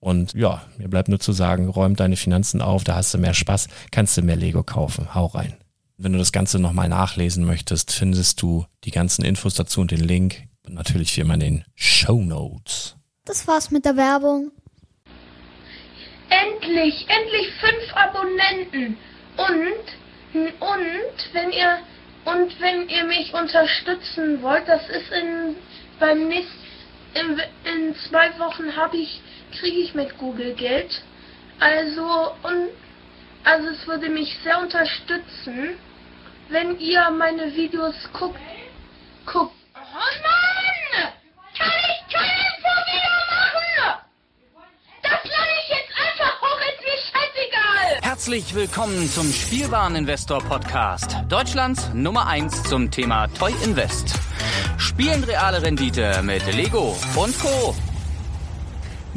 Und ja, mir bleibt nur zu sagen, räum deine Finanzen auf, da hast du mehr Spaß, kannst du mehr Lego kaufen. Hau rein. Wenn du das Ganze nochmal nachlesen möchtest, findest du die ganzen Infos dazu und den Link. Und natürlich wie immer in den Show Notes. Das war's mit der Werbung. Endlich, endlich fünf Abonnenten. Und, und, wenn ihr, und wenn ihr mich unterstützen wollt, das ist in, beim nächsten, in, in zwei Wochen habe ich kriege ich mit Google Geld. Also, und, also es würde mich sehr unterstützen, wenn ihr meine Videos guckt. Guckt. Oh Mann! Kann ich keinen wieder machen? Das lade ich jetzt einfach hoch, ist mir scheißegal! Herzlich willkommen zum Spielwareninvestor Podcast. Deutschlands Nummer 1 zum Thema Toy Invest. Spielen reale Rendite mit Lego und Co.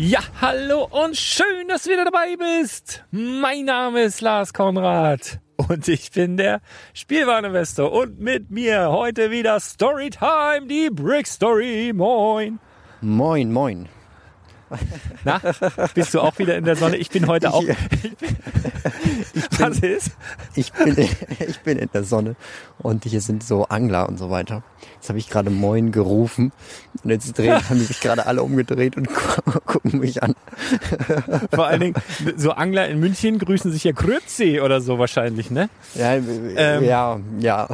Ja, hallo und schön, dass du wieder dabei bist. Mein Name ist Lars Konrad und ich bin der Spielwareninvestor und mit mir heute wieder Storytime, die Brick Story. Moin. Moin, moin. Na, bist du auch wieder in der Sonne? Ich bin heute auch. Ich ich bin, was ist? Ich bin, ich bin in der Sonne und hier sind so Angler und so weiter. Jetzt habe ich gerade Moin gerufen und jetzt drehen, haben die sich gerade alle umgedreht und gucken mich an. Vor allen Dingen, so Angler in München grüßen sich ja Grützi oder so wahrscheinlich, ne? Ja, ähm, ja, ja.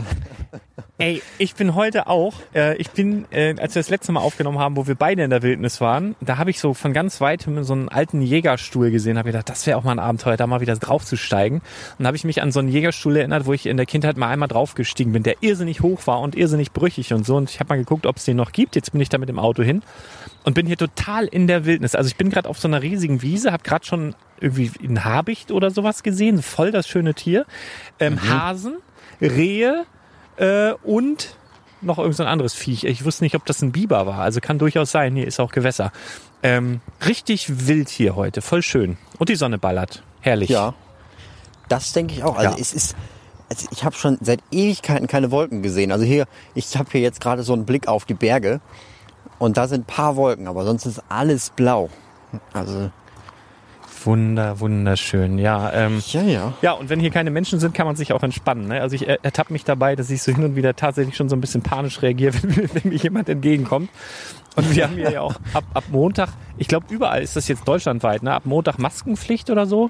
Ey, ich bin heute auch, äh, ich bin, äh, als wir das letzte Mal aufgenommen haben, wo wir beide in der Wildnis waren, da habe ich so von ganz weitem so einen alten Jägerstuhl gesehen, habe gedacht, das wäre auch mal ein Abenteuer, da mal wieder draufzusteigen. Und da habe ich mich an so einen Jägerstuhl erinnert, wo ich in der Kindheit mal einmal draufgestiegen bin, der irrsinnig hoch war und irrsinnig brüchig und so. Und ich habe mal geguckt, ob es den noch gibt. Jetzt bin ich da mit dem Auto hin und bin hier total in der Wildnis. Also ich bin gerade auf so einer riesigen Wiese, habe gerade schon irgendwie ein Habicht oder sowas gesehen, voll das schöne Tier. Ähm, Hasen, Rehe, äh, und noch irgend so ein anderes Viech. Ich wusste nicht, ob das ein Biber war. Also kann durchaus sein. Hier ist auch Gewässer. Ähm, richtig wild hier heute. Voll schön. Und die Sonne ballert. Herrlich. Ja, das denke ich auch. Also Ja. es ist, also ich habe schon seit Ewigkeiten keine Wolken gesehen. Also hier, ich habe hier jetzt gerade so einen Blick auf die Berge und da sind ein paar Wolken, aber sonst ist alles blau. Also Wunder, wunderschön. Ja, ähm, ja, ja. ja, und wenn hier keine Menschen sind, kann man sich auch entspannen. Ne? Also ich er- ertappe mich dabei, dass ich so hin und wieder tatsächlich schon so ein bisschen panisch reagiere, wenn, wenn mir jemand entgegenkommt. Und wir haben hier ja auch ab, ab Montag, ich glaube überall ist das jetzt deutschlandweit, ne? ab Montag Maskenpflicht oder so.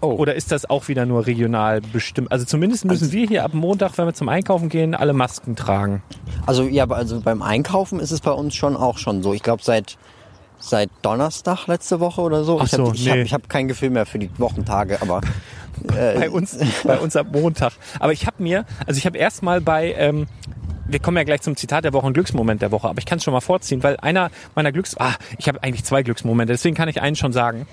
Oh. Oder ist das auch wieder nur regional bestimmt? Also zumindest müssen Also- wir hier ab Montag, wenn wir zum Einkaufen gehen, alle Masken tragen. Also ja, also beim Einkaufen ist es bei uns schon auch schon so. Ich glaube seit seit Donnerstag letzte Woche oder so. Ach ich habe so, nee. hab, hab kein Gefühl mehr für die Wochentage, aber äh, Bei uns, bei uns ab Montag. Aber ich habe mir, also ich habe erstmal bei, ähm, wir kommen ja gleich zum Zitat der Woche und Glücksmoment der Woche, aber ich kann es schon mal vorziehen, weil einer meiner Glücks, ah, ich habe eigentlich zwei Glücksmomente, deswegen kann ich einen schon sagen.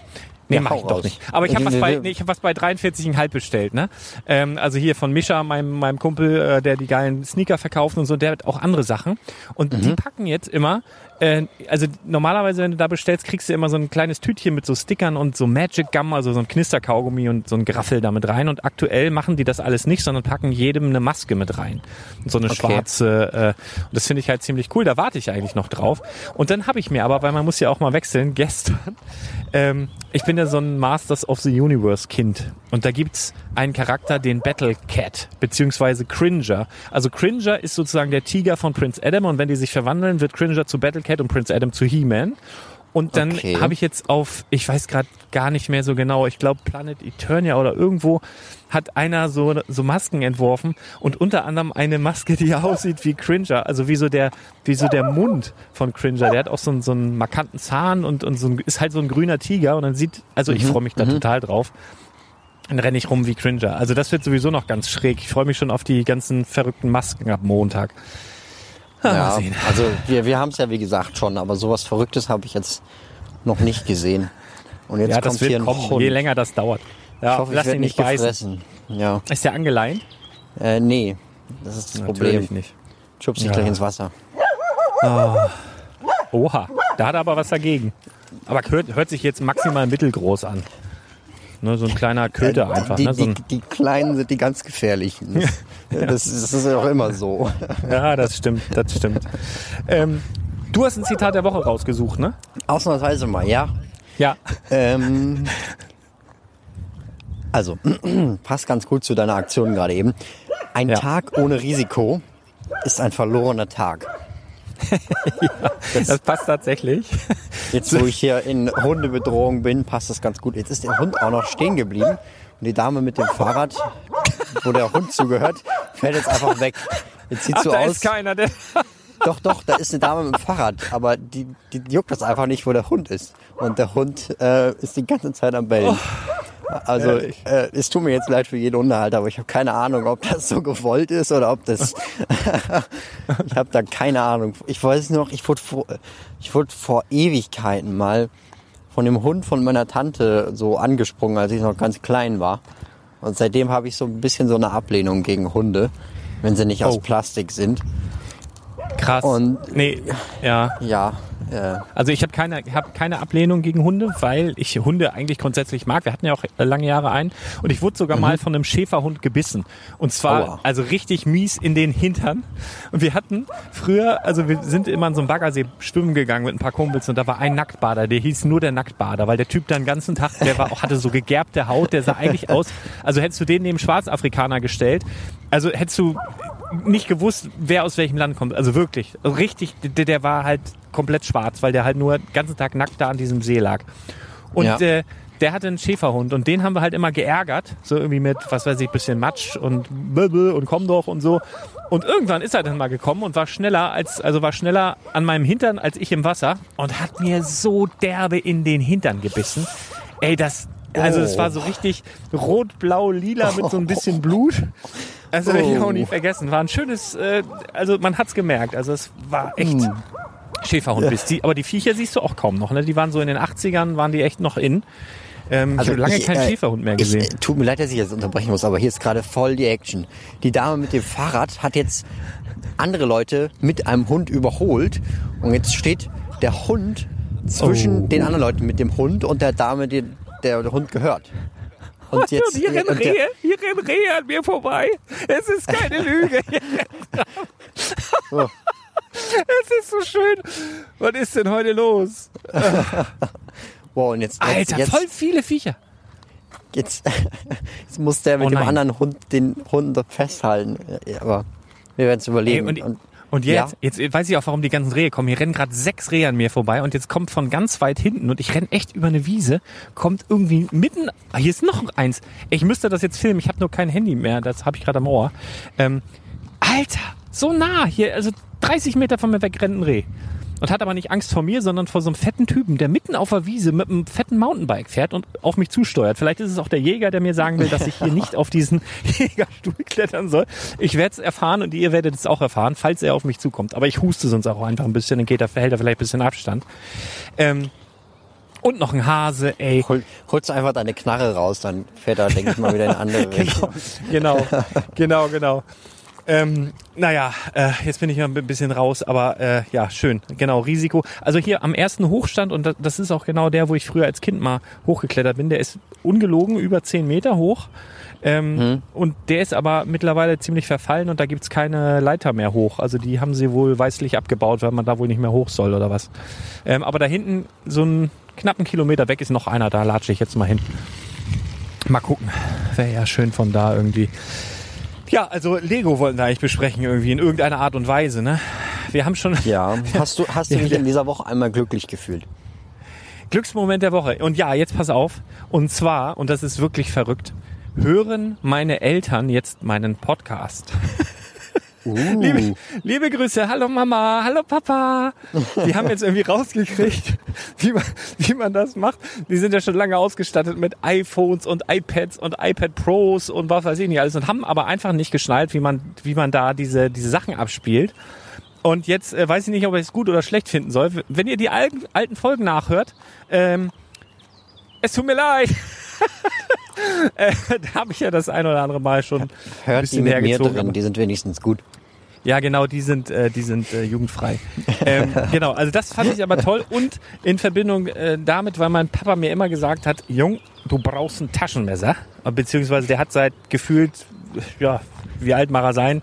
Nee, Ja, mach ich doch raus. nicht. Aber ich habe was bei, nee, ich hab was bei 43,5 bestellt, ne? Ähm, also hier von Mischa, meinem, meinem Kumpel, äh, der die geilen Sneaker verkauft und so, der hat auch andere Sachen. Und die Mhm. packen jetzt immer, äh, also normalerweise, wenn du da bestellst, kriegst du immer so ein kleines Tütchen mit so Stickern und so Magic Gum, also so ein Knisterkaugummi und so ein Graffel da mit rein. Und aktuell machen die das alles nicht, sondern packen jedem eine Maske mit rein. Und so eine Okay. schwarze, äh, und das finde ich halt ziemlich cool. Da warte ich eigentlich noch drauf. Und dann habe ich mir aber, weil man muss ja auch mal wechseln, gestern, ähm, ich bin ja so ein Masters of the Universe Kind. Und da gibt's einen Charakter, den Battle Cat, beziehungsweise Cringer. Also Cringer ist sozusagen der Tiger von Prince Adam und wenn die sich verwandeln, wird Cringer zu Battle Cat und Prince Adam zu He-Man. Und dann Okay. habe ich jetzt auf, ich weiß gerade gar nicht mehr so genau, ich glaube Planet Eternia oder irgendwo hat einer so, so Masken entworfen und unter anderem eine Maske, die aussieht wie Cringer, also wie so der, wie so der Mund von Cringer. Der hat auch so einen, so einen markanten Zahn und, und so ein, ist halt so ein grüner Tiger und dann sieht, also ich freue mich da total drauf. Dann renne ich rum wie Cringer. Also das wird sowieso noch ganz schräg. Ich freue mich schon auf die ganzen verrückten Masken ab Montag. Ja, also wir, wir haben es ja wie gesagt schon, aber sowas Verrücktes habe ich jetzt noch nicht gesehen. Und jetzt ja, kommt hier ein kommen, Hund. je länger das dauert. Ja, ich hoffe, ich lass werde ihn nicht beißen. gefressen. Ja, Ist der angeleint? äh, nee, das ist das Problem. nicht. Schubst dich Ja. gleich ins Wasser. Oha, da hat er aber was dagegen. Aber hört, hört sich jetzt maximal mittelgroß an. Ne, so ein kleiner Köter einfach. die, Ne, so die, die Kleinen sind die ganz gefährlichen. Das, das, ist, das ist ja auch immer so. ja, das stimmt, das stimmt. Ähm, du hast ein Zitat der Woche rausgesucht, ne? Ausnahmsweise mal, ja. Ja. Ähm, also, passt ganz gut zu deiner Aktion gerade eben. Ein Ja. Tag ohne Risiko ist ein verlorener Tag. Das passt tatsächlich. Jetzt, wo ich hier in Hundebedrohung bin, passt das ganz gut. Jetzt ist der Hund auch noch stehen geblieben. Und die Dame mit dem Fahrrad, wo der Hund zugehört, fährt jetzt einfach weg. Jetzt sieht Ach, so da aus. ist keiner, der. Doch, doch, da ist eine Dame mit dem Fahrrad, aber die, die juckt das einfach nicht, wo der Hund ist. Und der Hund äh, ist die ganze Zeit am Bellen. Also äh, es tut mir jetzt leid für jeden Hundehalter, aber ich habe keine Ahnung, ob das so gewollt ist oder ob das... ich habe da keine Ahnung. Ich weiß noch, ich wurde vor, ich wurde vor Ewigkeiten mal von dem Hund von meiner Tante so angesprungen, als ich noch ganz klein war. Und seitdem habe ich so ein bisschen so eine Ablehnung gegen Hunde, wenn sie nicht aus Oh. Plastik sind. Krass. Und- nee, ja. Ja, äh, Also ich habe keine, hab keine Ablehnung gegen Hunde, weil ich Hunde eigentlich grundsätzlich mag. Wir hatten ja auch äh, lange Jahre einen und ich wurde sogar mal von einem Schäferhund gebissen. Und zwar Aua. also richtig mies in den Hintern. Und wir hatten früher, also wir sind immer in so einem Baggersee schwimmen gegangen mit ein paar Kumpels und da war ein Nacktbader, der hieß nur der Nacktbader, weil der Typ da den ganzen Tag, der war auch, hatte so gegerbte Haut, der sah eigentlich aus, also hättest du den neben Schwarzafrikaner gestellt, also hättest du nicht gewusst, wer aus welchem Land kommt. Also wirklich, also richtig, der, der war halt komplett schwarz, weil der halt nur den ganzen Tag nackt da an diesem See lag. Und Ja. äh, der hatte einen Schäferhund und den haben wir halt immer geärgert, so irgendwie mit, was weiß ich, bisschen Matsch und Böbel und komm doch und so. Und irgendwann ist er dann mal gekommen und war schneller als, also war schneller an meinem Hintern als ich im Wasser und hat mir so derbe in den Hintern gebissen. Ey, das, also es war so richtig rot, blau, lila mit so ein bisschen Blut. Also werde ich auch nie vergessen. War ein schönes, äh, also man hat's gemerkt. Also es war echt Schäferhund bist. Die, aber die Viecher siehst du auch kaum noch. Ne? Die waren so in den 80ern, waren die echt noch in. Ähm, ich habe lange ich, keinen äh, Schäferhund mehr Ich, gesehen. äh, tut mir leid, dass ich jetzt unterbrechen muss, aber hier ist gerade voll die Action. Die Dame mit dem Fahrrad hat jetzt andere Leute mit einem Hund überholt und jetzt steht der Hund zwischen Oh. den anderen Leuten mit dem Hund und der Dame, die der, der Hund gehört. Und Und hier rennen und Rehe, hier rennen Rehe an mir vorbei. Es ist keine Lüge. Oh. Es ist so schön. Was ist denn heute los? Wow, und jetzt, Alter, jetzt, jetzt, voll viele Viecher. Jetzt, jetzt muss der mit Oh dem anderen Hund den Hund festhalten. Aber wir werden es Ey, überleben. und, und, und ja. jetzt, jetzt weiß ich auch, warum die ganzen Rehe kommen. Hier rennen gerade sechs Rehe an mir vorbei und jetzt kommt von ganz weit hinten und ich renn echt über eine Wiese, kommt irgendwie mitten, ah, hier ist noch eins. Ich müsste das jetzt filmen, ich habe nur kein Handy mehr, das habe ich gerade am Ohr. Ähm, Alter, so nah hier, also 30 Meter von mir weg rennt ein Reh. Und hat aber nicht Angst vor mir, sondern vor so einem fetten Typen, der mitten auf der Wiese mit einem fetten Mountainbike fährt und auf mich zusteuert. Vielleicht ist es auch der Jäger, der mir sagen will, dass ich hier nicht auf diesen Jägerstuhl klettern soll. Ich werde es erfahren und ihr werdet es auch erfahren, falls er auf mich zukommt. Aber ich huste sonst auch einfach ein bisschen, dann geht er, verhält er vielleicht ein bisschen Abstand. Ähm, und noch ein Hase, ey. hol, holst du einfach deine Knarre raus, dann fährt er, denke ich mal, wieder in eine andere Richtung. genau, genau, genau. Ähm, naja, äh, jetzt bin ich ja ein bisschen raus, aber äh, ja, schön. Genau, Risiko. Also hier am ersten Hochstand, und das, ist auch genau der, wo ich früher als Kind mal hochgeklettert bin, der ist ungelogen über 10 Meter hoch. Ähm, Und der ist aber mittlerweile ziemlich verfallen und da gibt's keine Leiter mehr hoch. Also die haben sie wohl weißlich abgebaut, weil man da wohl nicht mehr hoch soll oder was. Ähm, aber da hinten, so einen knappen Kilometer weg, ist noch einer, da latsche ich jetzt mal hin. Mal gucken. Wäre ja schön von da irgendwie. Ja, also Lego wollten wir eigentlich besprechen irgendwie in irgendeiner Art und Weise, ne? Wir haben schon Ja, hast du, hast du dich Ja. in dieser Woche einmal glücklich gefühlt? Glücksmoment der Woche. Und ja, jetzt pass auf. Und zwar, und das ist wirklich verrückt, hören meine Eltern jetzt meinen Podcast. Uh, Liebe, liebe Grüße, hallo Mama, hallo Papa. Die haben jetzt irgendwie rausgekriegt, wie man, wie man das macht. Die sind ja schon lange ausgestattet mit iPhones und iPads und iPad Pros und was weiß ich nicht alles und haben aber einfach nicht geschnallt, wie man, wie man da diese, diese Sachen abspielt. Und jetzt äh, weiß ich nicht, ob ich es gut oder schlecht finden soll. Wenn ihr die alten, alten Folgen nachhört, ähm, es tut mir leid. äh, da habe ich ja das ein oder andere Mal schon ein hört die bisschen mit mir hergezogen. drin, die sind wenigstens gut. Ja, genau, die sind, äh, die sind äh, jugendfrei. ähm, genau, also das fand ich aber toll und in Verbindung äh, damit, weil mein Papa mir immer gesagt hat, Jung, du brauchst ein Taschenmesser, beziehungsweise der hat seit gefühlt, ja, wie alt mag er sein?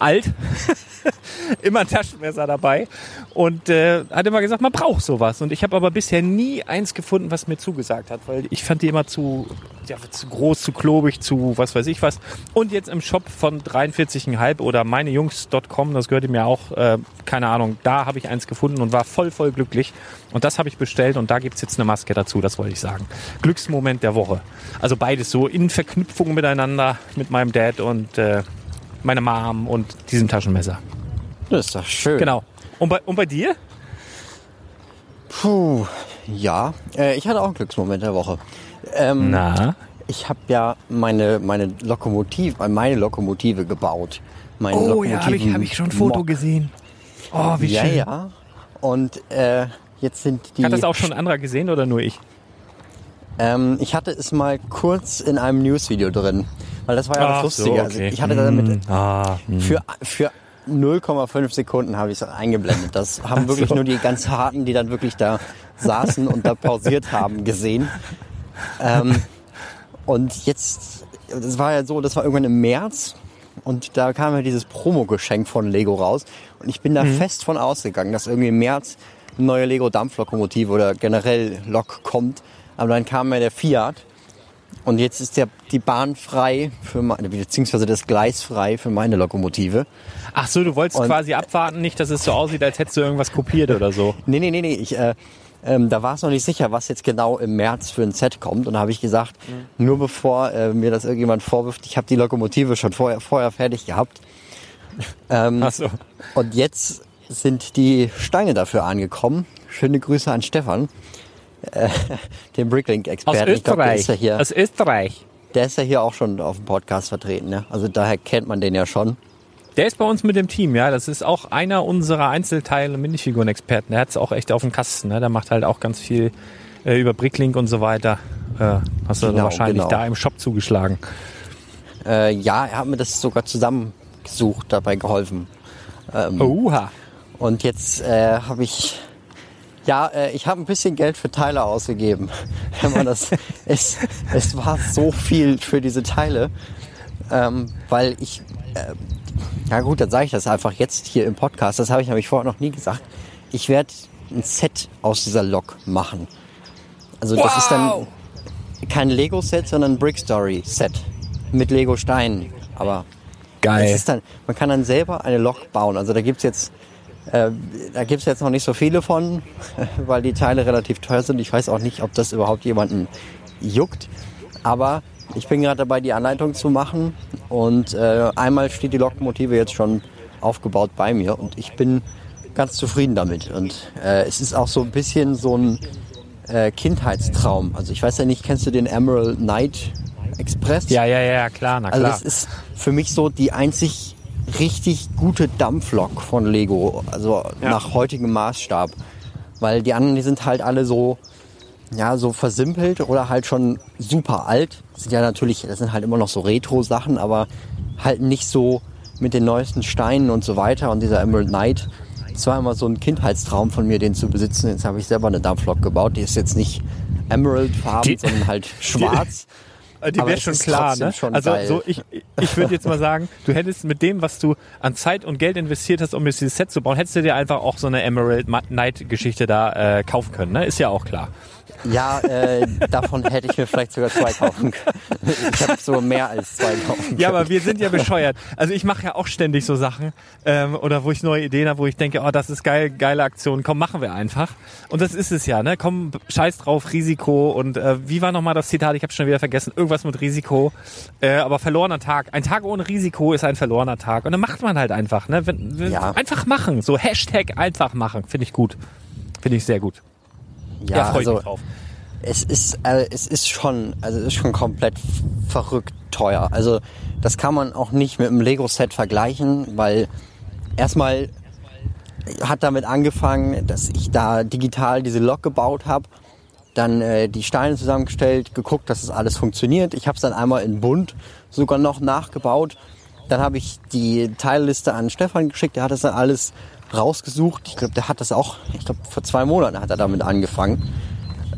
Alt. immer ein Taschenmesser dabei und äh, hat immer gesagt, man braucht sowas. Und ich habe aber bisher nie eins gefunden, was mir zugesagt hat, weil ich fand die immer zu, ja, zu groß, zu klobig, zu was weiß ich was. Und jetzt im Shop von 43,5 oder meinejungs.com, das gehörte mir auch, äh, keine Ahnung, da habe ich eins gefunden und war voll, voll glücklich. Und das habe ich bestellt und da gibt's jetzt eine Maske dazu, das wollte ich sagen. Glücksmoment der Woche. Also beides so in Verknüpfung miteinander mit meinem Dad und äh, meiner Mom und diesem Taschenmesser. Das ist doch schön. Genau. Und bei, und bei dir? Puh, ja. Äh, ich hatte auch einen Glücksmoment der Woche. Ähm, Na? Ich habe ja meine, meine Lokomotive, äh, meine Lokomotive gebaut. Meine Oh ja, habe ich, hab ich schon ein Foto Mock. gesehen. Oh, wie Ja, schön. ja. Und äh, jetzt sind die. Hat das auch schon ein anderer gesehen oder nur ich? Ähm, ich hatte es mal kurz in einem Newsvideo drin, weil das war ja das Lustige. Also ich hatte da damit Ah, hm. für, für 0,5 Sekunden habe ich es eingeblendet. Das haben wirklich nur die ganz harten, die dann wirklich da saßen und da pausiert haben, gesehen. Ähm, und jetzt, das war ja so, das war irgendwann im März und da kam ja dieses Promo-Geschenk von Lego raus und ich bin da fest von ausgegangen, dass irgendwie im März eine neue Lego Dampflokomotive oder generell Lok kommt. Aber dann kam ja der Fiat und jetzt ist der, die Bahn frei für meine, beziehungsweise das Gleis frei für meine Lokomotive. Ach so, du wolltest Und- quasi abwarten, nicht, dass es so aussieht, als hättest du irgendwas kopiert oder so. Nee, nee, nee, nee. Ich, äh, ähm, da war es noch nicht sicher, was jetzt genau im März für ein Set kommt. Und da habe ich gesagt, nur bevor äh, mir das irgendjemand vorwirft, ich habe die Lokomotive schon vorher, vorher fertig gehabt, Ähm, Ach so. Und jetzt sind die Steine dafür angekommen. Schöne Grüße an Stefan, äh, den Aus Bricklink-Experten. Ich glaub, der ist Österreich. ja hier, Aus Österreich. der ist ja hier auch schon auf dem Podcast vertreten. Ne? Also daher kennt man den ja schon. Der ist bei uns mit dem Team, ja. Das ist auch einer unserer Einzelteile Minifiguren-Experten. Der hat es auch echt auf dem Kasten. Ne? Der macht halt auch ganz viel äh, über Bricklink und so weiter. Äh, hast du Genau, wahrscheinlich genau. da im Shop zugeschlagen. Äh, ja, er hat mir das sogar zusammengesucht, dabei geholfen. Ähm, Oha. Und jetzt äh, habe ich, ja, äh, ich habe ein bisschen Geld für Teile ausgegeben. Wenn man das, es, es war so viel für diese Teile, ähm, weil ich, äh, ja gut, dann sage ich das einfach jetzt hier im Podcast. Das habe ich nämlich vorher noch nie gesagt. Ich werde ein Set aus dieser Lok machen. Also das ist dann kein Lego-Set, sondern ein Brick Story-Set mit Lego-Steinen. Aber Geil. ist dann, man kann dann selber eine Lok bauen. Also da gibt's jetzt, äh, da gibt's jetzt noch nicht so viele von, weil die Teile relativ teuer sind. Ich weiß auch nicht, ob das überhaupt jemanden juckt. Aber ich bin gerade dabei, die Anleitung zu machen. Und äh, einmal steht die Lokmotive jetzt schon aufgebaut bei mir und ich bin ganz zufrieden damit. Und äh, es ist auch so ein bisschen so ein äh, Kindheitstraum. Also ich weiß ja nicht, kennst du den Emerald Knight Express? Ja, ja, ja, klar, na Also klar. das ist für mich so die einzig richtig gute Dampflok von Lego, also Ja. nach heutigem Maßstab. Weil die anderen, die sind halt alle so, ja, so versimpelt oder halt schon super alt. Das sind ja natürlich, das sind halt immer noch so Retro-Sachen, aber halt nicht so mit den neuesten Steinen und so weiter. Und dieser Emerald Knight, das war immer so ein Kindheitstraum von mir, den zu besitzen. Jetzt habe ich selber eine Dampflok gebaut. Die ist jetzt nicht Emerald-farben, Die- sondern halt schwarz. Äh, Die Aber wäre schon klar, ne? schon also geil. so ich, ich würde jetzt mal sagen, du hättest mit dem, was du an Zeit und Geld investiert hast, um dieses Set zu bauen, hättest du dir einfach auch so eine Emerald Knight Geschichte da äh, kaufen können, ne? Ist ja auch klar. Ja, äh, davon hätte ich mir vielleicht sogar zwei kaufen können. Ich habe so mehr als zwei kaufen können. Ja, aber wir sind ja bescheuert. Also ich mache ja auch ständig so Sachen ähm, oder wo ich neue Ideen habe, wo ich denke, oh, das ist geil, geile Aktion, komm, machen wir einfach. Und das ist es ja, ne? Komm, scheiß drauf, Risiko und äh, wie war nochmal das Zitat? Ich habe schon wieder vergessen. Irgendwas mit Risiko, äh, aber verlorener Tag. Ein Tag ohne Risiko ist ein verlorener Tag und dann macht man halt einfach, ne? Wenn, wenn, Ja. Einfach machen, so Hashtag einfach machen, finde ich gut, finde ich sehr gut. Ja, freu ich also mich drauf. es ist, äh, es ist schon, also es ist schon komplett verrückt teuer. Also das kann man auch nicht mit einem Lego-Set vergleichen, weil erstmal hat damit angefangen, dass ich da digital diese Lok gebaut habe, dann äh, die Steine zusammengestellt, geguckt, dass es das alles funktioniert. Ich habe es dann einmal in bunt sogar noch nachgebaut. Dann habe ich die Teilliste an Stefan geschickt, der hat das dann alles rausgesucht. Ich glaube, der hat das auch, ich glaube, vor zwei Monaten hat er damit angefangen.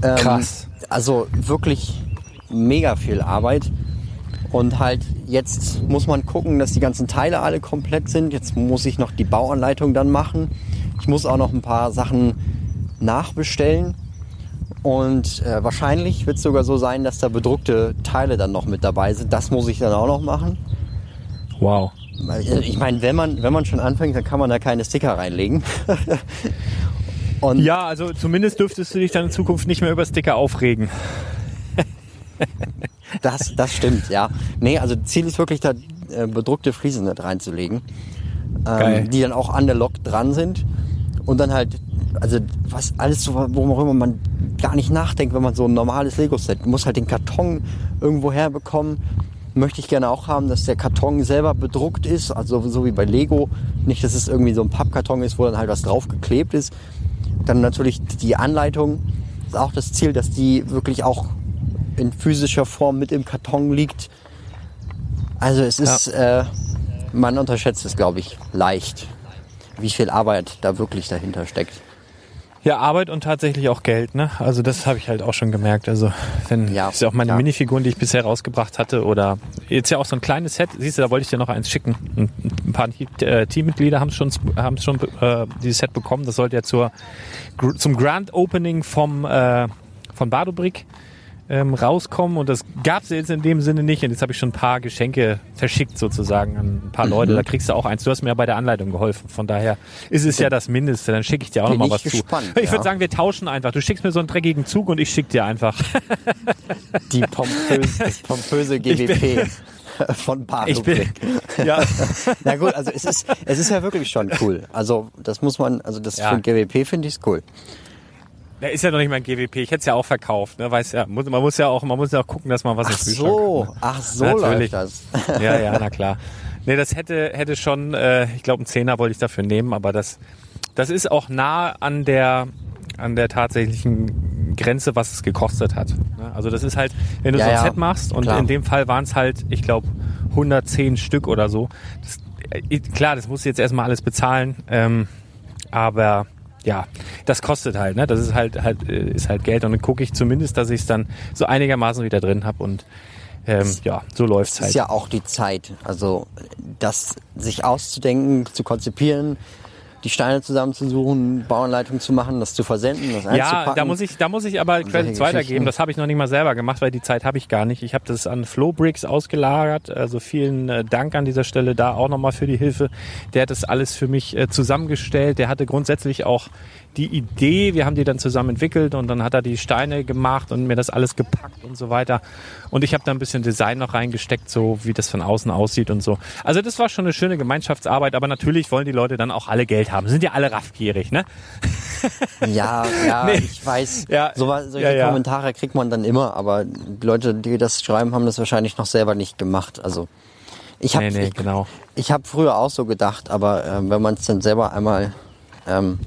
Ähm, Krass. Also wirklich mega viel Arbeit. Und halt jetzt muss man gucken, dass die ganzen Teile alle komplett sind. Jetzt muss ich noch die Bauanleitung dann machen. Ich muss auch noch ein paar Sachen nachbestellen. Und äh, wahrscheinlich wird es sogar so sein, dass da bedruckte Teile dann noch mit dabei sind. Das muss ich dann auch noch machen. Wow. Äh, Ich meine, wenn man, wenn man schon anfängt, dann kann man da keine Sticker reinlegen. Und Ja, also zumindest dürftest du dich dann in Zukunft nicht mehr über Sticker aufregen. Das, das stimmt, ja. Nee, also Ziel ist wirklich da äh, bedruckte Fliesen mit reinzulegen, ähm, die dann auch an der Lok dran sind und dann halt, also was alles so, worüber man gar nicht nachdenkt, wenn man so ein normales Lego-Set, muss halt den Karton irgendwo herbekommen. Möchte ich gerne auch haben, dass der Karton selber bedruckt ist, also so wie bei Lego. Nicht, dass es irgendwie so ein Pappkarton ist, wo dann halt was draufgeklebt ist. Dann natürlich die Anleitung. Ist auch das Ziel, dass die wirklich auch in physischer Form mit im Karton liegt. Also es ist, äh, man unterschätzt es, glaube ich, leicht, wie viel Arbeit da wirklich dahinter steckt. Ja, Arbeit und tatsächlich auch Geld, ne? Also das habe ich halt auch schon gemerkt. Also wenn Ja, ist ja auch meine ja. Minifiguren, die ich bisher rausgebracht hatte, oder jetzt ja auch so ein kleines Set. Siehst du, da wollte ich dir noch eins schicken. Ein, paar äh, Teammitglieder haben schon, haben schon äh, dieses Set bekommen. Das sollte ja zur zum Grand Opening vom äh, von Badobrick ähm, rauskommen und das gab es jetzt in dem Sinne nicht. Und jetzt habe ich schon ein paar Geschenke verschickt sozusagen an ein paar Leute. Da kriegst du auch eins. Du hast mir ja bei der Anleitung geholfen. Von daher ist es ja das Mindeste. Dann schicke ich dir auch Bin noch mal was gespannt, zu. Ich ja. würde sagen, wir tauschen einfach. Du schickst mir so einen dreckigen Zug und ich schick dir einfach. Die pompöse, das pompöse GWP. von Ich bin, ja, Na gut, also es ist, es ist ja wirklich schon cool. Also das muss man, also das Ja. für GWP finde ich cool. Der ist ja noch nicht mal ein GWP. Ich hätte es ja auch verkauft, ne? Weiß ja, muss, man muss ja auch, man muss ja auch gucken, dass man was Ach im Kühlschrank so, ach so Natürlich. läuft das. hat. Ja, ja, na klar. Nee, das hätte, hätte schon, äh, ich glaube, einen Zehner wollte ich dafür nehmen, aber das, das ist auch nah an der, an der tatsächlichen Grenze, was es gekostet hat. ne? Also das ist halt, wenn du Ja, so ein ja, Set machst und klar. in dem Fall waren es halt, ich glaube, 110 Stück oder so. Das, äh, klar, das musst du jetzt erstmal alles bezahlen, ähm, aber ja, das kostet halt, ne? Das ist halt halt äh, ist halt Geld und dann gucke ich zumindest, dass ich es dann so einigermaßen wieder drin habe und ähm, ja, so läuft's Es halt. ist ja auch die Zeit, also das sich auszudenken, zu konzipieren, die Steine zusammenzusuchen, Bauanleitung zu machen, das zu versenden, das einzupacken. Ja, da muss ich, da muss ich aber Credits weitergeben. Das habe ich noch nicht mal selber gemacht, weil die Zeit habe ich gar nicht. Ich habe das an Flowbricks ausgelagert. Also vielen äh, Dank an dieser Stelle da auch nochmal für die Hilfe. Der hat das alles für mich äh, zusammengestellt. Der hatte grundsätzlich auch die Idee. Wir haben die dann zusammen entwickelt und dann hat er die Steine gemacht und mir das alles gepackt und so weiter. Und ich habe da ein bisschen Design noch reingesteckt, so wie das von außen aussieht und so. Also das war schon eine schöne Gemeinschaftsarbeit, aber natürlich wollen die Leute dann auch alle Geld haben. Sind ja alle raffgierig, ne? Ja, ja, Nee. ich weiß. Ja. So, solche Ja, ja. Kommentare kriegt man dann immer, aber die Leute, die das schreiben, haben das wahrscheinlich noch selber nicht gemacht. Also ich habe Nee, nee, ich, genau. ich hab früher auch so gedacht, aber ähm, wenn man es dann selber einmal ähm,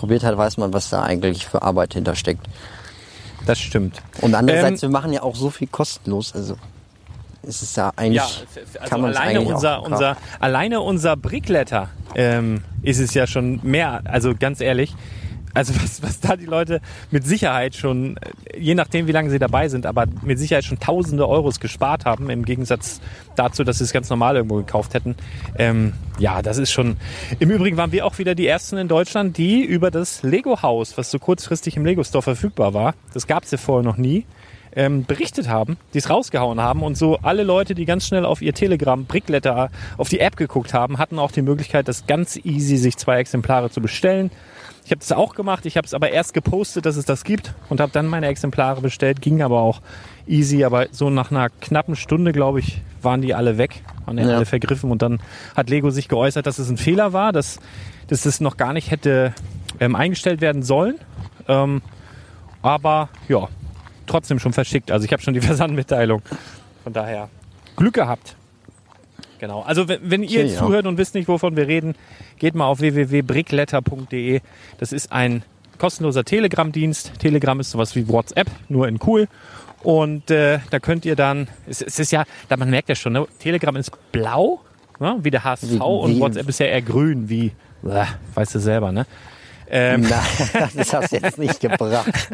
probiert hat, weiß man, was da eigentlich für Arbeit hintersteckt. Das stimmt. Und andererseits, Ähm, wir machen ja auch so viel kostenlos, also ist es ja Ja, eigentlich, f- also kann alleine eigentlich unser, auch unser, alleine unser Brickletter ähm, ist es ja schon mehr, also ganz ehrlich, also was, was da die Leute mit Sicherheit schon, je nachdem wie lange sie dabei sind, aber mit Sicherheit schon tausende Euros gespart haben, im Gegensatz dazu, dass sie es ganz normal irgendwo gekauft hätten. Ähm, ja, das ist schon. Im Übrigen waren wir auch wieder die ersten in Deutschland, die über das Lego-Haus, was so kurzfristig im Lego-Store verfügbar war, das gab es ja vorher noch nie, ähm, berichtet haben, die es rausgehauen haben und so alle Leute, die ganz schnell auf ihr Telegram Brickletter auf die App geguckt haben, hatten auch die Möglichkeit, das ganz easy sich zwei Exemplare zu bestellen. Ich habe das auch gemacht, ich habe es aber erst gepostet, dass es das gibt und habe dann meine Exemplare bestellt, ging aber auch easy, aber so nach einer knappen Stunde, glaube ich, waren die alle weg, waren ja Ja. alle vergriffen und dann hat Lego sich geäußert, dass es ein Fehler war, dass, dass es noch gar nicht hätte ähm, eingestellt werden sollen. Ähm, aber ja, trotzdem schon verschickt. Also ich habe schon die Versandmitteilung. Von daher Glück gehabt. Genau. Also wenn, wenn ihr jetzt ja. zuhört und wisst nicht, wovon wir reden, geht mal auf www.brickletter.de. Das ist ein kostenloser Telegram-Dienst. Telegram ist sowas wie WhatsApp, nur in cool. Und äh, da könnt ihr dann, es, es ist ja, da man merkt ja schon, ne? Telegram ist blau, ne? wie der HSV Wie- und wie- WhatsApp ist ja eher grün, wie, äh, weißt du selber, ne? Ähm, Na, das hast du jetzt nicht gebracht.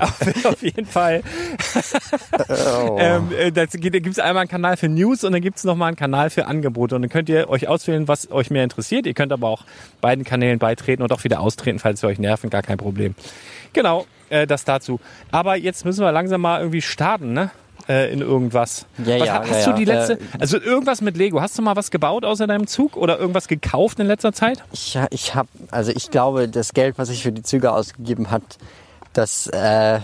auf, auf jeden Fall. Oh. Ähm, äh, da gibt es einmal einen Kanal für News und dann gibt es nochmal einen Kanal für Angebote. Und dann könnt ihr euch auswählen, was euch mehr interessiert. Ihr könnt aber auch beiden Kanälen beitreten und auch wieder austreten, falls wir euch nerven. Gar kein Problem. Genau, äh, das dazu. Aber jetzt müssen wir langsam mal irgendwie starten, ne? Äh, in irgendwas. Ja, was, ja, hast ja, du die letzte, Äh, also irgendwas mit Lego? Hast du mal was gebaut außer deinem Zug oder irgendwas gekauft in letzter Zeit? Ich, ich habe, also ich glaube, das Geld, was ich für die Züge ausgegeben hat, das, äh,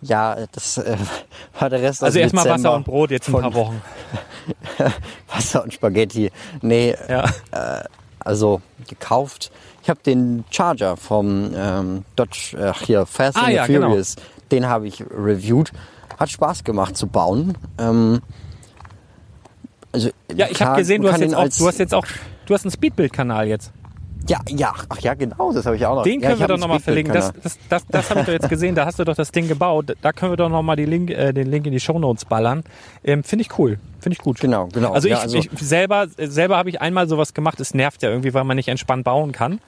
ja, das äh, war der Rest Also erstmal Wasser und Brot jetzt in ein paar Wochen. Wasser und Spaghetti. Nee, Ja. also gekauft. Ich habe den Charger vom ähm, Dodge, ach hier, Fast Ah, and the ja, genau. Furious, den habe ich reviewed. Hat Spaß gemacht zu bauen. Ähm, also, Ja, ich habe gesehen, du hast jetzt auch, du hast jetzt auch, du hast einen Speedbild-Kanal jetzt. Ja, ja, ach ja, genau, das habe ich auch noch. Den ja, können ich wir doch nochmal verlinken. Das, das, das, das habe ich doch jetzt gesehen. Da hast du doch das Ding gebaut. Da können wir doch nochmal Link, äh, den Link in die Shownotes ballern. Ähm, Finde ich cool. Finde ich gut. Genau, genau. Also ich, Ja, also- ich selber, selber habe ich einmal sowas gemacht. Es nervt ja irgendwie, weil man nicht entspannt bauen kann.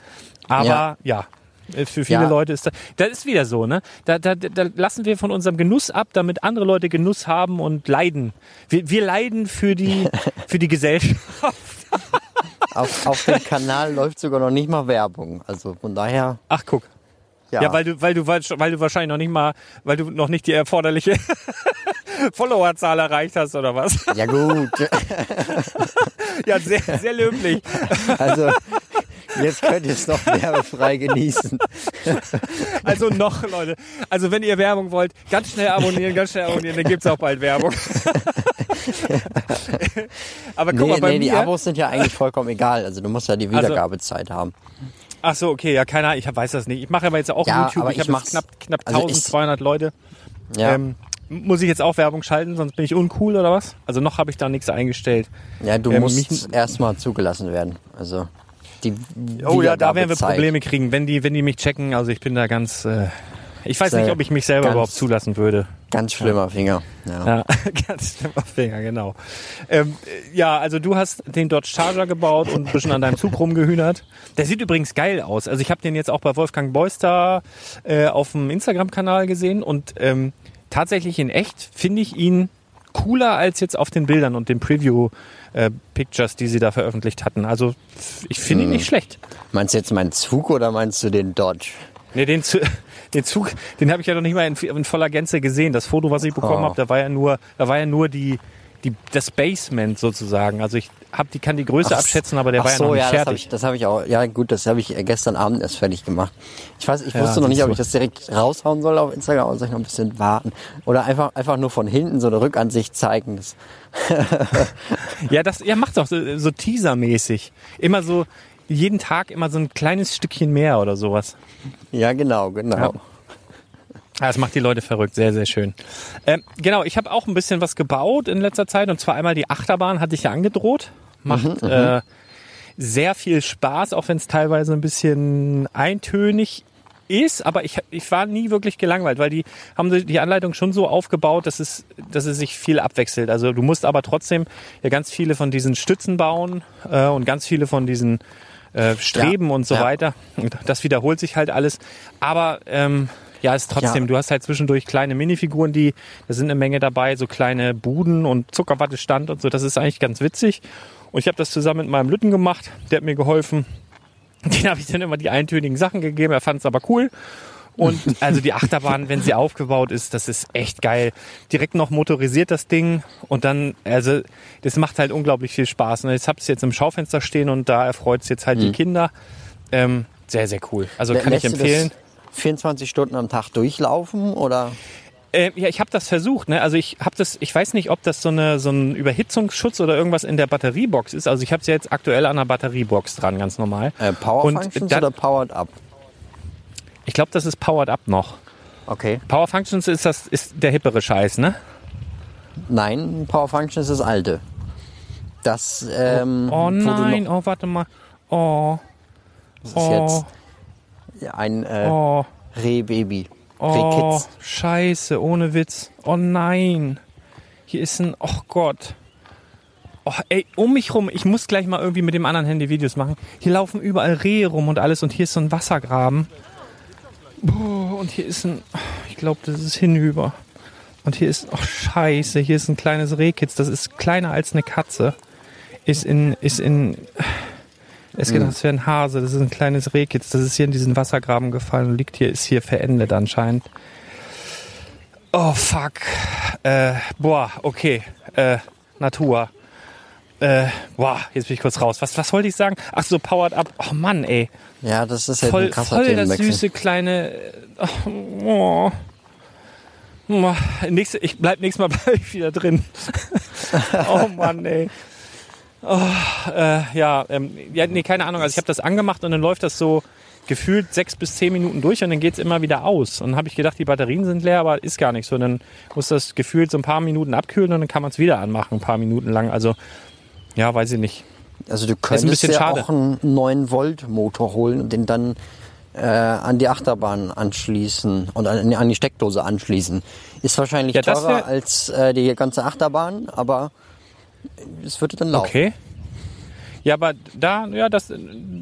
Aber ja. Ja. Für viele Ja. Leute ist das, das ist wieder so, ne? Da, da, da lassen wir von unserem Genuss ab, damit andere Leute Genuss haben und leiden. Wir, wir leiden für die, für die Gesellschaft. Auf, auf dem Kanal läuft sogar noch nicht mal Werbung. Also von daher, Ach, guck. ja. Ja, weil du, weil du, weil du wahrscheinlich noch nicht mal, weil du noch nicht die erforderliche Followerzahl erreicht hast oder was? ja gut. Ja, sehr, sehr löblich. Also Jetzt könnt ihr es noch werbefrei genießen. Also noch, Leute. Also wenn ihr Werbung wollt, ganz schnell abonnieren, ganz schnell abonnieren, dann gibt's auch bald Werbung. Aber guck Nee, mal, bei nee, die mir... Abos sind ja eigentlich vollkommen egal. Also du musst ja die Wiedergabezeit haben. Ach so, okay, ja, keiner, ich weiß das nicht. Ich mache aber jetzt auch Ja, YouTube. aber Ich, ich habe knapp, knapp also ich- 1200 Leute. Ja, Ähm, muss ich jetzt auch Werbung schalten, sonst bin ich uncool oder was? Also noch habe ich da nichts eingestellt. ja du ähm, musst erstmal zugelassen werden. Also die Oh ja, da werden wir. Probleme kriegen, wenn die, wenn die mich checken. Also ich bin da ganz. Äh, ich weiß nicht, ob ich mich selber ganz- überhaupt zulassen würde. Ganz schlimmer Finger. Ja. Ja, ganz schlimmer Finger, genau. Ähm, äh, ja, also du hast den Dodge Charger gebaut und ein bisschen an deinem Zug rumgehühnert. Der sieht übrigens geil aus. Also ich habe den jetzt auch bei Wolfgang Beuster äh, auf dem Instagram-Kanal gesehen und ähm, tatsächlich in echt finde ich ihn cooler als jetzt auf den Bildern und den Preview-Pictures, die sie da veröffentlicht hatten. Also ich finde ihn nicht schlecht. Meinst du jetzt meinen Zug oder meinst du den Dodge? Nee, den, Zu- den Zug, den habe ich ja noch nicht mal in, in voller Gänze gesehen. Das Foto, was ich bekommen Oh. habe, da war ja nur, da war ja nur die, die, das Basement sozusagen. Also ich hab die, kann die Größe Ach, abschätzen, aber der ach war ja so, noch nicht ja, das habe fertig. ich, hab ich auch. Ja, gut, das habe ich gestern Abend erst fertig gemacht. Ich weiß, ich Ja, wusste noch nicht, ob ich das direkt raushauen soll auf Instagram oder soll ich noch ein bisschen warten. Oder einfach, einfach nur von hinten so eine Rückansicht zeigen. Das, Ja, das, ja, macht doch so, so Teaser-mäßig. Immer so, jeden Tag immer so ein kleines Stückchen mehr oder sowas. ja, genau, genau. Ja. Ah, Das macht die Leute verrückt, sehr, sehr schön. Ähm, genau, ich habe auch ein bisschen was gebaut in letzter Zeit und zwar einmal die Achterbahn, hatte ich ja angedroht. Macht äh, sehr viel Spaß, auch wenn es teilweise ein bisschen eintönig ist, aber ich, ich war nie wirklich gelangweilt, weil die haben die- Anleitung schon so aufgebaut, dass es, dass es sich viel abwechselt. Also du musst aber trotzdem ja ganz viele von diesen Stützen bauen äh, und ganz viele von diesen äh, Streben Ja, und so ja. weiter. Und das wiederholt sich halt alles. Aber ähm, ja, ist trotzdem, Ja. du hast halt zwischendurch kleine Minifiguren, die, da sind eine Menge dabei, so kleine Buden und Zuckerwattestand und so. Das ist eigentlich ganz witzig. Und ich habe das zusammen mit meinem Lütten gemacht. Der hat mir geholfen. Den habe ich dann immer die eintönigen Sachen gegeben. Er fand es aber cool. Und also die Achterbahn, wenn sie aufgebaut ist, das ist echt geil. Direkt noch motorisiert das Ding und dann, also das macht halt unglaublich viel Spaß. Und jetzt habt ihr jetzt im Schaufenster stehen und da erfreut es jetzt halt die Kinder. Ähm, sehr, sehr cool. Also kann ich empfehlen. Das 24 Stunden am Tag durchlaufen oder? Äh, ja, ich habe das versucht. Ne? Also ich habe das, ich weiß nicht, ob das so, eine, so ein Überhitzungsschutz oder irgendwas in der Batteriebox ist. Also ich habe es ja jetzt aktuell an der Batteriebox dran, ganz normal. Äh, Power Und Functions dann- oder Powered Up? Ich glaube, das ist Powered Up noch. Okay. Power Functions ist das ist der hippere Scheiß, ne? Nein, Power Functions ist das alte. Das, ähm, Oh du nein, oh warte mal. Oh, das ist oh, jetzt ein äh, oh, Rehbaby. oh, scheiße, ohne Witz. Oh nein. Hier ist ein, oh Gott. Oh, ey, um mich rum, ich muss gleich mal irgendwie mit dem anderen Handy Videos machen. Hier laufen überall Rehe rum und alles und hier ist so ein Wassergraben. Und hier ist ein, ich glaube, das ist hinüber. Und hier ist, oh scheiße, hier ist ein kleines Rehkitz, das ist kleiner als eine Katze. Ist in, ist in, es gedacht, das wäre ein Hase, das ist ein kleines Rehkitz, das ist hier in diesen Wassergraben gefallen und liegt hier, ist hier verendet anscheinend. Oh fuck. Äh, boah, okay. Äh, Natur. Äh, boah, jetzt bin ich kurz raus. Was, was wollte ich sagen? Ach so, powered up. Oh Mann, ey. Ja, das ist halt Voll, ein krasser voll das süße kleine. äh, Oh. Oh. Nächste, ich bleib nächstes Mal bleib ich wieder drin. oh Mann, ey. Oh, äh, ja, ähm, ja, nee, keine Ahnung. Also ich habe das angemacht und dann läuft das so gefühlt sechs bis zehn Minuten durch und dann geht's immer wieder aus. Und dann habe ich gedacht, die Batterien sind leer, aber ist gar nicht so. Dann muss das gefühlt so ein paar Minuten abkühlen und dann kann man es wieder anmachen, ein paar Minuten lang. Also, ja, weiß ich nicht. Also du könntest ja schade. auch einen 9 Volt Motor holen und den dann äh, an die Achterbahn anschließen und an, an die Steckdose anschließen. Ist wahrscheinlich Ja, teurer als äh, die ganze Achterbahn, aber es würde dann laufen. Okay. Ja, aber da, ja, das,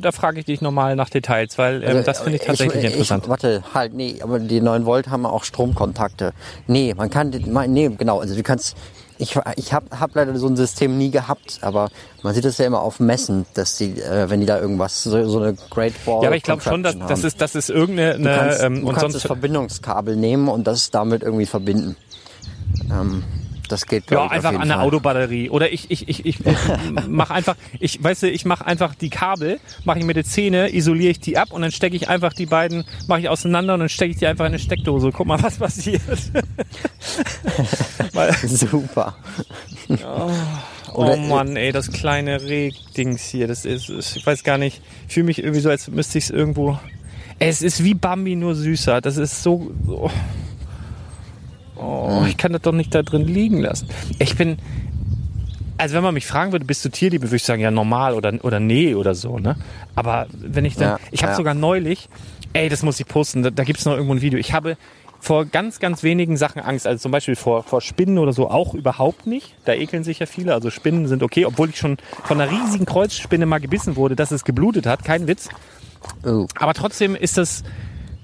da frage ich dich nochmal nach Details, weil ähm, Also, das finde ich tatsächlich interessant. Ich, warte, halt, nee, aber die 9 Volt haben auch Stromkontakte. Nee, man kann, nee, genau, also du kannst, ich, ich habe hab leider so ein System nie gehabt, aber man sieht es ja immer auf Messen, dass die, äh, wenn die da irgendwas, so, so eine Great Wall ja, aber ich glaube schon, dass das ist, das ist irgendeine, Du eine, kannst, ähm, du und kannst das sonst, Verbindungskabel nehmen und das damit irgendwie verbinden. Ähm, das geht Ja, einfach an der Fall. Autobatterie. Oder ich, ich, ich, ich mach einfach, ich, weißt du, ich mache einfach die Kabel, mache ich mit der Zähne, isoliere ich die ab und dann stecke ich einfach die beiden, mache ich auseinander und dann stecke ich die einfach in eine Steckdose. Guck mal, was passiert. Super. oh Oder- Mann, ey, das kleine Regdings hier, das ist, ich weiß gar nicht, ich fühle mich irgendwie so, als müsste ich es irgendwo. Es ist wie Bambi, nur süßer. Das ist so. so oh, ich kann das doch nicht da drin liegen lassen. Ich bin. Also wenn man mich fragen würde, bist du Tierliebe, würde ich sagen, ja normal oder, oder nee oder so, ne? Aber wenn ich dann, Ja, ich habe ja. sogar neulich, ey, das muss ich posten, da, da gibt es noch irgendwo ein Video. Ich habe vor ganz, ganz wenigen Sachen Angst. Also zum Beispiel vor, vor Spinnen oder so auch überhaupt nicht. Da ekeln sich ja viele. Also Spinnen sind okay, obwohl ich schon von einer riesigen Kreuzspinne mal gebissen wurde, dass es geblutet hat. Kein Witz. Oh. Aber trotzdem ist das,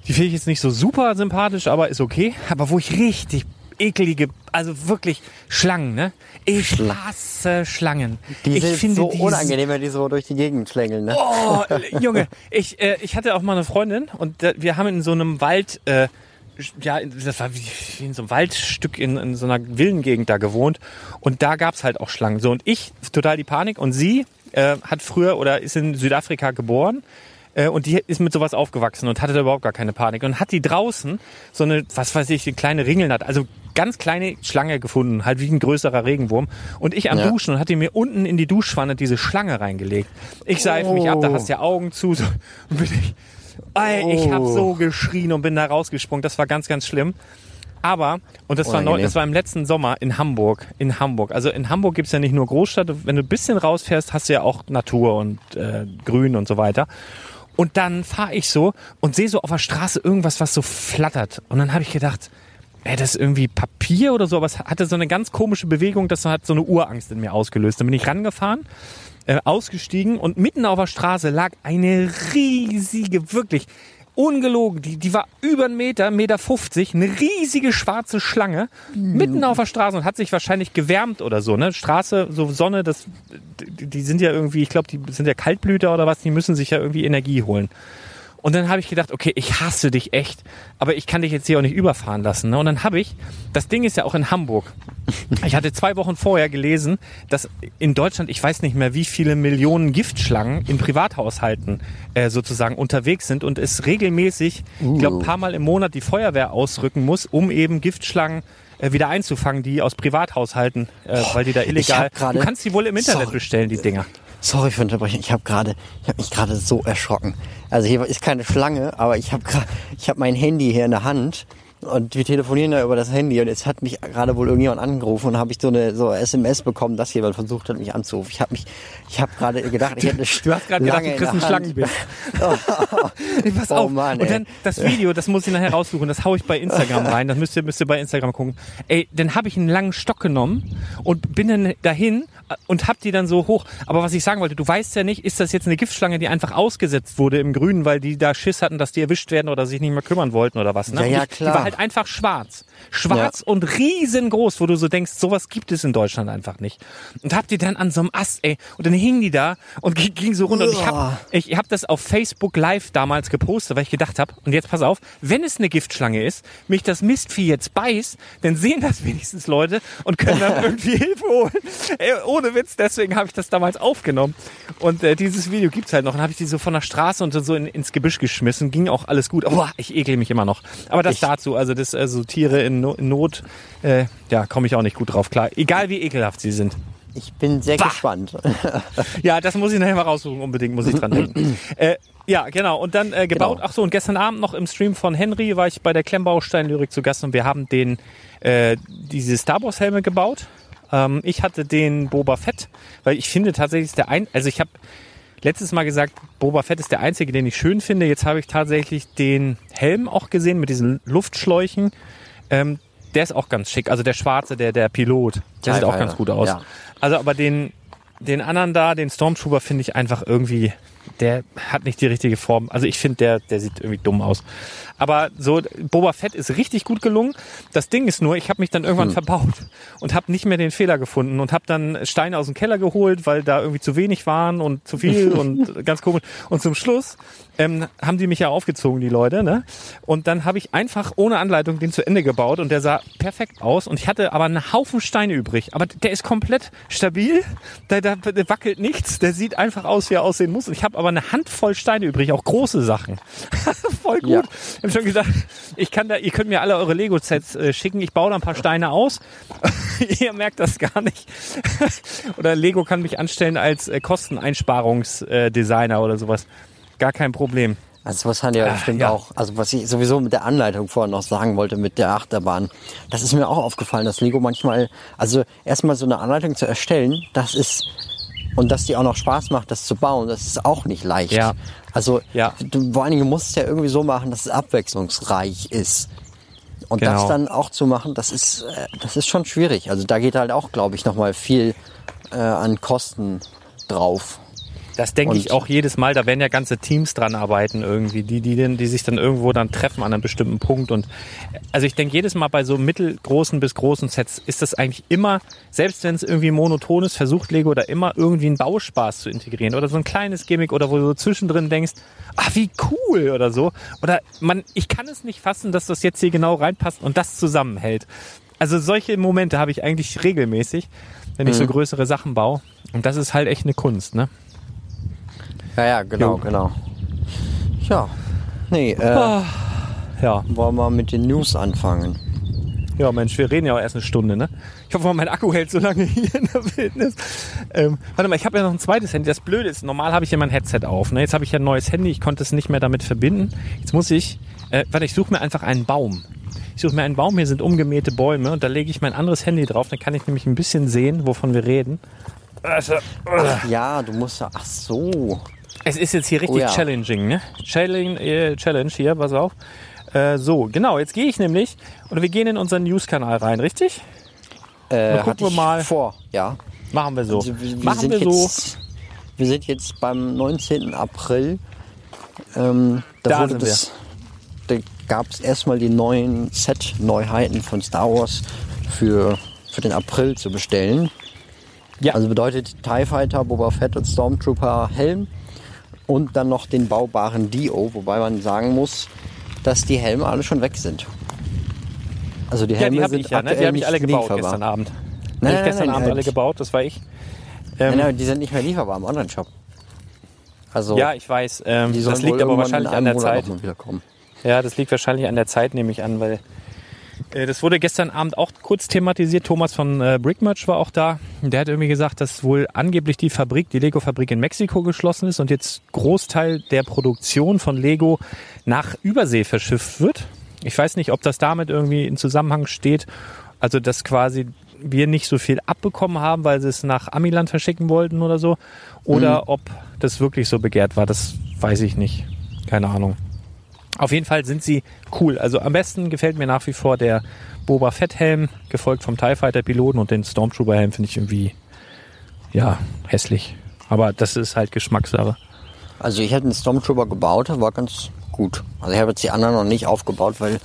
die finde ich jetzt nicht so super sympathisch, aber ist okay. Aber wo ich richtig eklige, also wirklich Schlangen, ne? Ich hasse Schlangen. Die ich sind finde so die unangenehm, wenn die so durch die Gegend schlängeln. Ne? Oh, Junge, ich, äh, ich hatte auch mal eine Freundin und äh, wir haben in so einem Wald, äh, ja, das war wie, in so einem Waldstück in, in so einer Villengegend da gewohnt und da gab's halt auch Schlangen. So und ich total die Panik und sie äh, hat früher oder ist in Südafrika geboren und die ist mit sowas aufgewachsen und hatte da überhaupt gar keine Panik und hat die draußen so eine, was weiß ich, eine kleine Ringeln hat, also ganz kleine Schlange gefunden, halt wie ein größerer Regenwurm und ich am Ja. Duschen und hat die mir unten in die Duschwanne diese Schlange reingelegt. Ich seife mich ab, da hast du ja Augen zu so, und bin ich, ey, ich habe so geschrien und bin da rausgesprungen, das war ganz, ganz schlimm. Aber, und das war, neu, das war im letzten Sommer in Hamburg. In Hamburg. Also in Hamburg gibt's ja nicht nur Großstadt. Wenn du ein bisschen rausfährst, hast du ja auch Natur und äh, Grün und so weiter. Und dann fahre ich so und sehe so auf der Straße irgendwas, was so flattert. Und dann habe ich gedacht, ey, das ist irgendwie Papier oder so, aber es hatte so eine ganz komische Bewegung, das hat so eine Urangst in mir ausgelöst. Dann bin ich rangefahren, äh, ausgestiegen und mitten auf der Straße lag eine riesige, wirklich ungelogen, die, die war über einen Meter, Meter 50, eine riesige schwarze Schlange, mitten auf der Straße und hat sich wahrscheinlich gewärmt oder so, ne? Straße, so Sonne, das, die, die sind ja irgendwie, ich glaube, die sind ja Kaltblüter oder was, die müssen sich ja irgendwie Energie holen. Und dann habe ich gedacht, okay, ich hasse dich echt, aber ich kann dich jetzt hier auch nicht überfahren lassen. Ne? Und dann habe ich, das Ding ist ja auch in Hamburg. Ich hatte zwei Wochen vorher gelesen, dass in Deutschland, ich weiß nicht mehr, wie viele Millionen Giftschlangen in Privathaushalten äh, sozusagen unterwegs sind und es regelmäßig, ich glaube, ein paar Mal im Monat die Feuerwehr ausrücken muss, um eben Giftschlangen äh, wieder einzufangen, die aus Privathaushalten, äh, weil die da illegal. hab gerade- Du kannst die wohl im Internet Sorry. bestellen, die Dinger. Sorry für Unterbrechung. Ich habe gerade, ich habe mich gerade so erschrocken. Also hier ist keine Schlange, aber ich habe ich habe mein Handy hier in der Hand und wir telefonieren da über das Handy und jetzt hat mich gerade wohl irgendjemand angerufen und habe ich so eine so SMS bekommen, dass jemand versucht hat, mich anzurufen. Ich habe mich, ich habe gerade gedacht, ich hätte eine Du hast gerade gedacht, du kriegst einen in der Hand. Schlangenbiss. Ey, Pass Oh auf. Mann, und ey. dann das Video, das muss ich nachher raussuchen, das hau ich bei Instagram rein. Das müsst ihr, müsst ihr bei Instagram gucken. Ey, dann habe ich einen langen Stock genommen und bin dann dahin und hab die dann so hoch. Aber was ich sagen wollte, du weißt ja nicht, ist das jetzt eine Giftschlange, die einfach ausgesetzt wurde im Grünen, weil die da Schiss hatten, dass die erwischt werden oder sich nicht mehr kümmern wollten oder was. Ne? Ja, ja, ich, Die klar. war halt einfach schwarz. Schwarz und riesengroß, wo du so denkst, sowas gibt es in Deutschland einfach nicht. Und hab die dann an so einem Ast, ey, und dann hingen die da und ging, so runter. Und ich hab, ich hab das auf Facebook Live damals gepostet, weil ich gedacht hab, und jetzt pass auf, wenn es eine Giftschlange ist, mich das Mistvieh jetzt beißt, dann sehen das wenigstens Leute und können dann irgendwie Hilfe holen. Ey, ohne Witz, deswegen habe ich das damals aufgenommen. Und äh, dieses Video gibt's halt noch. Dann habe ich die so von der Straße und so in, ins Gebüsch geschmissen. Ging auch alles gut. Oh, ich ekel mich immer noch. Aber das Ich- dazu, also das, also Tiere in, no in Not, äh, ja, komme ich auch nicht gut drauf klar. Egal wie ekelhaft sie sind. Ich bin sehr gespannt. Ja, das muss ich nachher mal raussuchen, unbedingt muss ich dran denken. äh, ja, genau. Und dann äh, gebaut. Genau. Ach so, und gestern Abend noch im Stream von Henry war ich bei der Klemmbaustein-Lyrik zu Gast und wir haben den äh, diese Star Wars Helme gebaut. Ähm, ich hatte den Boba Fett, weil ich finde tatsächlich ist der ein, also ich habe letztes Mal gesagt, Boba Fett ist der einzige, den ich schön finde. Jetzt habe ich tatsächlich den Helm auch gesehen mit diesen Luftschläuchen. Ähm, der ist auch ganz schick. Also der schwarze, der der Pilot, der sieht auch ganz gut aus. ja. Also aber den den anderen da, den Stormtrooper finde ich einfach irgendwie der hat nicht die richtige Form. Also ich finde, der, der sieht irgendwie dumm aus. Aber so, Boba Fett ist richtig gut gelungen. Das Ding ist nur, ich habe mich dann irgendwann verbaut und habe nicht mehr den Fehler gefunden und habe dann Steine aus dem Keller geholt, weil da irgendwie zu wenig waren und zu viel und ganz komisch. Und zum Schluss ähm, haben die mich ja aufgezogen, die Leute. Ne? Und dann habe ich einfach ohne Anleitung den zu Ende gebaut und der sah perfekt aus. Und ich hatte aber einen Haufen Steine übrig. Aber der ist komplett stabil, da, da, der wackelt nichts, der sieht einfach aus, wie er aussehen muss. Und ich habe aber eine Handvoll Steine übrig, auch große Sachen. Voll gut. Ja. Ich habe schon gesagt, ich kann da, ihr könnt mir alle eure Lego-Sets äh, schicken. Ich baue da ein paar Steine aus. ihr merkt das gar nicht. oder Lego kann mich anstellen als äh, Kosteneinsparungsdesigner oder sowas. Gar kein Problem. Also was hat ja Ah, bestimmt ja. auch, also was ich sowieso mit der Anleitung vorhin noch sagen wollte, mit der Achterbahn, das ist mir auch aufgefallen, dass Lego manchmal, also erstmal so eine Anleitung zu erstellen, das ist, und dass die auch noch Spaß macht, das zu bauen, das ist auch nicht leicht. Ja. Also Ja. du, vor allen Dingen musst du ja irgendwie so machen, dass es abwechslungsreich ist. Und Genau. das dann auch zu machen, das ist, äh, das ist schon schwierig. Also da geht halt auch, glaube ich, nochmal viel äh, an Kosten drauf. Das denke ich auch jedes Mal. Da werden ja ganze Teams dran arbeiten irgendwie, die, die, die sich dann irgendwo dann treffen an einem bestimmten Punkt. Und also ich denke jedes Mal bei so mittelgroßen bis großen Sets ist das eigentlich immer, selbst wenn es irgendwie monoton ist, versucht Lego da immer irgendwie einen Bauspaß zu integrieren oder so ein kleines Gimmick oder wo du so zwischendrin denkst, ah wie cool oder so. Oder man, ich kann es nicht fassen, dass das jetzt hier genau reinpasst und das zusammenhält. Also solche Momente habe ich eigentlich regelmäßig, wenn ich so größere Sachen baue. Und das ist halt echt eine Kunst, ne? Ja, ja, genau, Jo. genau. Ja, nee, äh, Ja. wollen wir mit den News anfangen. Ja, Mensch, wir reden ja auch erst eine Stunde, ne? Ich hoffe mal, mein Akku hält so lange hier in der Wildnis. Ähm, warte mal, ich habe ja noch ein zweites Handy. Das Blöde ist, normal habe ich ja mein Headset auf. Ne? Jetzt habe ich ja ein neues Handy, ich konnte es nicht mehr damit verbinden. Jetzt muss ich, äh, warte, ich suche mir einfach einen Baum. Ich suche mir einen Baum, hier sind umgemähte Bäume und da lege ich mein anderes Handy drauf. Dann kann ich nämlich ein bisschen sehen, wovon wir reden. Also, Ja, du musst ja, ach so. Es ist jetzt hier richtig Oh ja. challenging, ne? Challenge, äh, Challenge hier, pass auf. Äh, so, genau, jetzt gehe ich nämlich, oder wir gehen in unseren News-Kanal rein, richtig? Äh, gucken wir mal. vor, ja. Machen wir so. Also, wir, wir Machen wir so. jetzt, Wir sind jetzt beim 19. April. Ähm, da Da wurde sind das, da gab es erstmal die neuen Set-Neuheiten von Star Wars für, für den April zu bestellen. Ja. Also bedeutet TIE Fighter, Boba Fett und Stormtrooper Helm und dann noch den baubaren Dio, wobei man sagen muss, dass die Helme alle schon weg sind. Also die Ja, Helme die habe sind ich ja, ne? Die habe ich nicht alle gebaut lieferbar. gestern Abend. Nein, nein, gestern nein, Abend alle gebaut, das war ich. Ähm, Nein, nein, die sind nicht mehr lieferbar im Online-Shop. Also Ja, ich weiß. Ähm, die das liegt aber wahrscheinlich in an der Monat Zeit. Ja, das liegt wahrscheinlich an der Zeit, nehme ich an, weil das wurde gestern Abend auch kurz thematisiert. Thomas von äh, Brickmatch war auch da. Der hat irgendwie gesagt, dass wohl angeblich die Fabrik, die Lego-Fabrik in Mexiko geschlossen ist und jetzt Großteil der Produktion von Lego nach Übersee verschifft wird. Ich weiß nicht, ob das damit irgendwie in Zusammenhang steht. Also, dass quasi wir nicht so viel abbekommen haben, weil sie es nach Amiland verschicken wollten oder so. Oder ob das wirklich so begehrt war, das weiß ich nicht. Keine Ahnung. Auf jeden Fall sind sie cool. Also am besten gefällt mir nach wie vor der Boba Fett Helm, gefolgt vom TIE Fighter Piloten und den Stormtrooper Helm finde ich irgendwie, ja, hässlich. Aber das ist halt Geschmackssache. Also ich hätte einen Stormtrooper gebaut, war ganz gut. Also ich habe jetzt die anderen noch nicht aufgebaut, weil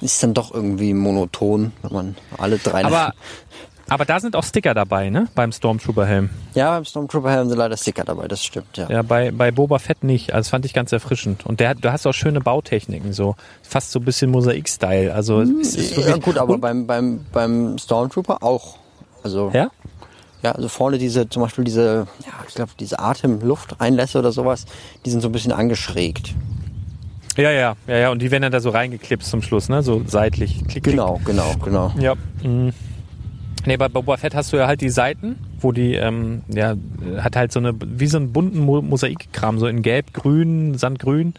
ist dann doch irgendwie monoton, wenn man alle drei... Aber, aber da sind auch Sticker dabei, ne? Beim Stormtrooper Helm. ja, beim Stormtrooper haben sie leider Sticker dabei, das stimmt, ja. Ja, bei, bei Boba Fett nicht. Also das fand ich ganz erfrischend. Und der, hat- du hast auch schöne Bautechniken, so fast so ein bisschen Mosaik-Style. Also es ist wirklich, Ja gut, aber beim, beim, beim Stormtrooper auch. Also ja? Ja, also vorne diese, zum Beispiel diese, ja, ich glaube, diese Atemlufteinlässe oder sowas, die sind so ein bisschen angeschrägt. Ja, ja, ja, ja. Und die werden dann da so reingeklipst zum Schluss, ne? So seitlich. Klick, klick. Genau, genau, genau. Ja. Mhm. Nee, bei Boba Fett hast du ja halt die Seiten, wo die, ähm, ja, hat halt so eine, wie so einen bunten Mo Mosaikkram, so in Gelb, Grün, Sandgrün.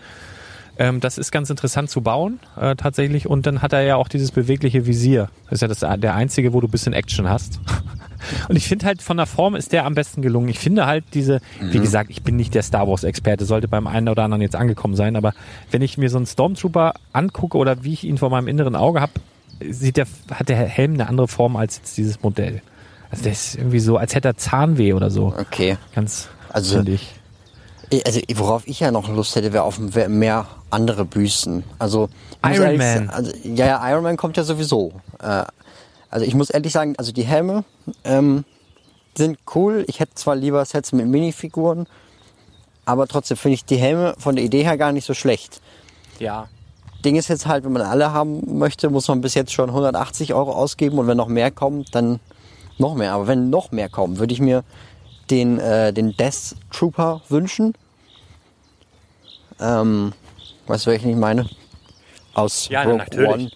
Ähm, das ist ganz interessant zu bauen, äh, tatsächlich. Und dann hat er ja auch dieses bewegliche Visier. Das ist ja das, der einzige, wo du ein bisschen Action hast. Und ich finde halt, von der Form ist der am besten gelungen. Ich finde halt diese, wie gesagt, ich bin nicht der Star Wars-Experte, sollte beim einen oder anderen jetzt angekommen sein, aber wenn ich mir so einen Stormtrooper angucke oder wie ich ihn vor meinem inneren Auge habe, sieht der, hat der Helm eine andere Form als jetzt dieses Modell. Also der ist irgendwie so, als hätte er Zahnweh oder so. Okay. Ganz, Also- finde ich. Also worauf ich ja noch Lust hätte, wäre auf mehr andere Büsten. Also Iron Man. Also, ja, ja, Iron Man kommt ja sowieso. Äh, also ich muss ehrlich sagen, also die Helme ähm, sind cool. Ich hätte zwar lieber Sets mit Minifiguren, aber trotzdem finde ich die Helme von der Idee her gar nicht so schlecht. Ja. Ding ist jetzt halt, wenn man alle haben möchte, muss man bis jetzt schon 180 Euro ausgeben und wenn noch mehr kommt, dann noch mehr. Aber wenn noch mehr kommen, würde ich mir den, äh, den Death Trooper wünschen. Ähm, weißt du, welchen ich meine? Aus Ja, Rogue natürlich. One.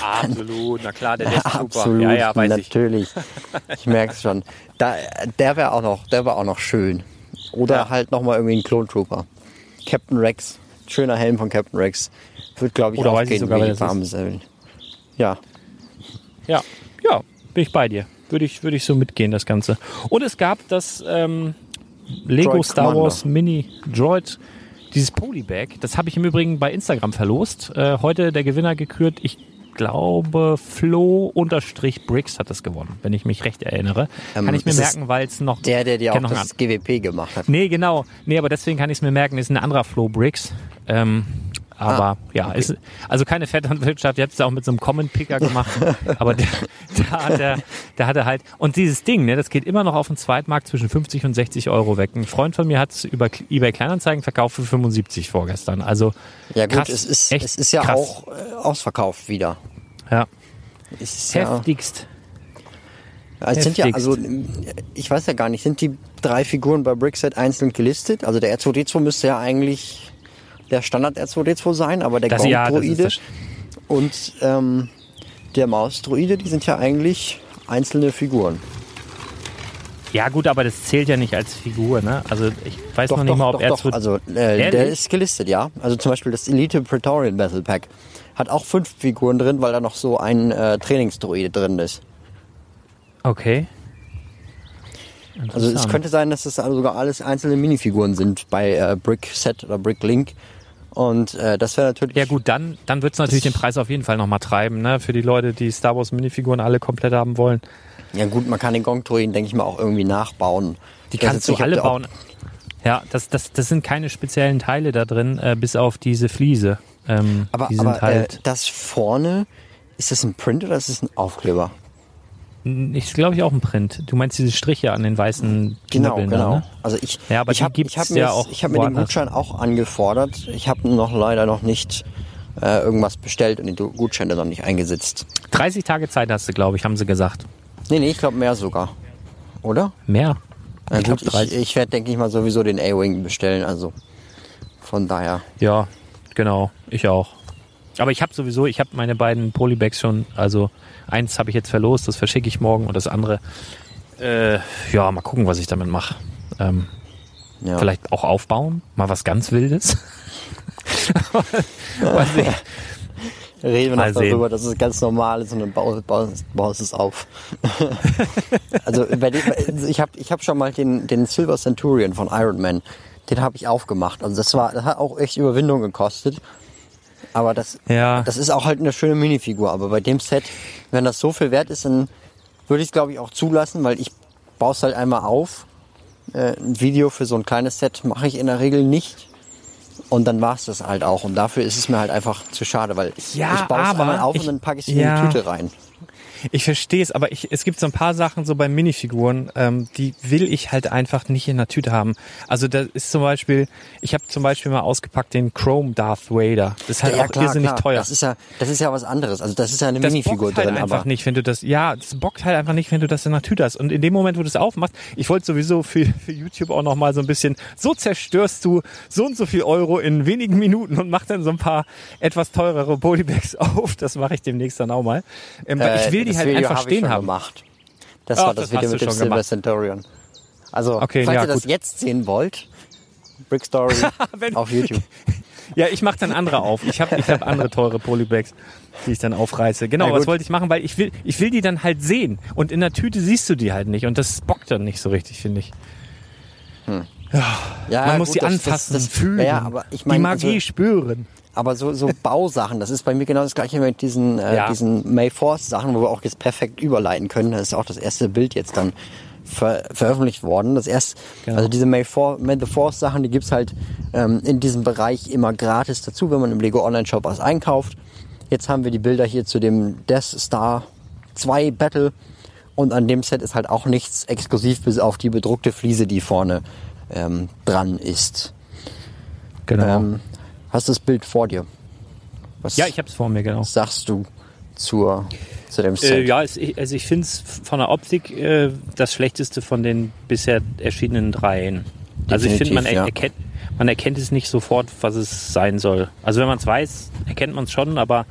Absolut, na klar, der Death Trooper. Absolut, Ja, ja, weiß ich. natürlich. Ich, merke es schon. Da, der wäre auch noch, der wäre auch noch schön. Oder Ja. halt noch mal irgendwie ein Clone Trooper. Captain Rex, schöner Helm von Captain Rex, wird glaube ich Oder auch weiß ich gehen, sogar, wie Säulen. Ja, Ja, ja, bin ich bei dir. Würde ich, würde ich so mitgehen, das Ganze. Und es gab das ähm, Lego Droid Star Commander. Wars Mini Droid, dieses Polybag. Das habe ich im Übrigen bei Instagram verlost. Äh, heute der Gewinner gekürt. Ich glaube, Flo-Bricks hat das gewonnen, wenn ich mich recht erinnere. Ähm, kann ich mir merken, weil es noch. der, der dir auch das einen GWP gemacht hat. Nee, genau. Nee, aber deswegen kann ich es mir merken, ist ein anderer Flo Briggs. Ähm, aber Ah, ja, ist, also keine Vetternwirtschaft, ihr habt es auch mit so einem Comment-Picker gemacht, aber der, da, hat er, da hat er halt, und dieses Ding, ne, das geht immer noch auf dem Zweitmarkt zwischen 50 und 60 Euro weg. Ein Freund von mir hat es über eBay Kleinanzeigen verkauft für 75 vorgestern. Also Ja gut, krass, es, ist, echt es ist ja krass. auch äh, ausverkauft wieder. ja, Es ist ja, heftigst. also es sind ja, also ich weiß ja gar nicht, sind die drei Figuren bei Brickset einzeln gelistet? Also der R2D2 müsste ja eigentlich der Standard R2D2 sein, aber der ja, Gong-Droide das, und ähm, der Maus-Droide, die sind ja eigentlich einzelne Figuren. ja gut, aber das zählt ja nicht als Figur, ne? Also ich weiß noch nicht mal, ob er doch. zu Also äh, der ist gelistet, ja. Also zum Beispiel das Elite Praetorian Battle Pack hat auch fünf Figuren drin, weil da noch so ein äh, Trainingsdroide drin ist. Okay. Also es könnte sein, dass das also sogar alles einzelne Minifiguren sind bei äh, Brick Set oder Brick Link. Und äh, das wäre natürlich. Ja gut, dann, dann wird es natürlich den Preis auf jeden Fall nochmal treiben, ne? Für die Leute, die Star Wars Minifiguren alle komplett haben wollen. Ja gut, man kann den Gong-Droiden, denke ich mal, auch irgendwie nachbauen. Die kannst du nicht, alle bauen. Ja, das, das, das sind keine speziellen Teile da drin, äh, bis auf diese Fliese. Ähm, Aber, die aber halt, äh, das vorne, ist das ein Print oder ist das ein Aufkleber? Ich glaube ich auch ein Print. Du meinst diese Striche an den weißen Genau, Knüppeln genau. ne? Also ich, Ja, aber ich habe hab ja mir, auch ich hab mir den. Gutschein auch angefordert. Ich habe noch leider noch nicht äh, irgendwas bestellt und die Du- Gutscheine noch nicht eingesetzt. 30 Tage Zeit hast du, glaube ich, haben sie gesagt. Nee, nee, ich glaube mehr sogar. Oder? Mehr? Na Ich gut, ich, 30. ich werde, denke ich mal, sowieso den A-Wing bestellen. Also von daher. Ja, genau. Ich auch. Aber ich habe sowieso, ich habe meine beiden Polybags schon, also eins habe ich jetzt verlost, das verschicke ich morgen und das andere, äh, ja, mal gucken, was ich damit mache. Ähm, Ja. Vielleicht auch aufbauen, mal was ganz Wildes. Weiß nicht. Reden wir Mal noch sehen. darüber, dass es ganz normal ist und dann baust, baust, baust es auf. also dem, ich habe ich hab schon mal den, den Silver Centurion von Iron Man, den habe ich aufgemacht. Also das war, das hat auch echt Überwindung gekostet. Aber das, Ja. das ist auch halt eine schöne Minifigur. Aber bei dem Set, wenn das so viel wert ist, dann würde ich es glaube ich auch zulassen, weil ich baue es halt einmal auf. Äh, ein Video für so ein kleines Set mache ich in der Regel nicht. Und dann war es das halt auch. Und dafür ist es mir halt einfach zu schade, weil Ja, ich baue es einmal auf ich- und dann packe ich es ja. in die Tüte rein. Ich verstehe es, aber ich, es gibt so ein paar Sachen so bei Minifiguren, ähm, die will ich halt einfach nicht in der Tüte haben. Also da ist zum Beispiel, ich habe zum Beispiel mal ausgepackt den Chrome Darth Vader. Das ist halt auch irrsinnig teuer. Das ist ja, das ist ja was anderes. Also das ist ja eine das Minifigur bockt halt drin, einfach aber nicht, wenn du das, ja, das bockt halt einfach nicht, wenn du das in der Tüte hast. Und in dem Moment, wo du es aufmachst, ich wollte sowieso für, für YouTube auch nochmal so ein bisschen, so zerstörst du so und so viel Euro in wenigen Minuten und mach dann so ein paar etwas teurere Polybags auf. Das mache ich demnächst dann auch mal. Ähm, weil ich will äh, die das halt Video einfach hab ich stehen schon haben. gemacht. Das Ach, war das, das Video mit dem schon Silver gemacht. Centurion. Also, Okay, falls ja, ihr das gut. jetzt sehen wollt, Brick Story auf YouTube. Ja, ich mache dann andere auf. Ich habe ich hab andere teure Polybags, die ich dann aufreiße. Genau, Na was wollte ich machen? Weil ich will, ich will die dann halt sehen. Und in der Tüte siehst du die halt nicht. Und das bockt dann nicht so richtig, finde ich. Ja, Man muss gut, sie das- anfassen, das, das, fühlen, Ja, aber ich meine, die Magie also, spüren. Aber so, so Bausachen, das ist bei mir genau das gleiche mit diesen, äh, Ja. diesen May Force Sachen, wo wir auch jetzt perfekt überleiten können. Das ist auch das erste Bild jetzt dann ver veröffentlicht worden. Das erst, Genau. also diese May, For May the Force Sachen, die gibt's halt ähm, in diesem Bereich immer gratis dazu, wenn man im Lego Online Shop was einkauft. Jetzt haben wir die Bilder hier zu dem Death Star 2 Battle und an dem Set ist halt auch nichts exklusiv bis auf die bedruckte Fliese, die vorne ähm, dran ist. Genau. Ähm, hast du das Bild vor dir? Was ja, ich habe es vor mir, genau. sagst du zur, zu dem Set? Äh, ja, es, ich- also ich finde es von der Optik äh, das schlechteste von den bisher erschienenen dreien. Also ich finde, man, Definitiv, er, ja. erkennt, man erkennt es nicht sofort, was es sein soll. Also wenn man es weiß, erkennt man es schon, aber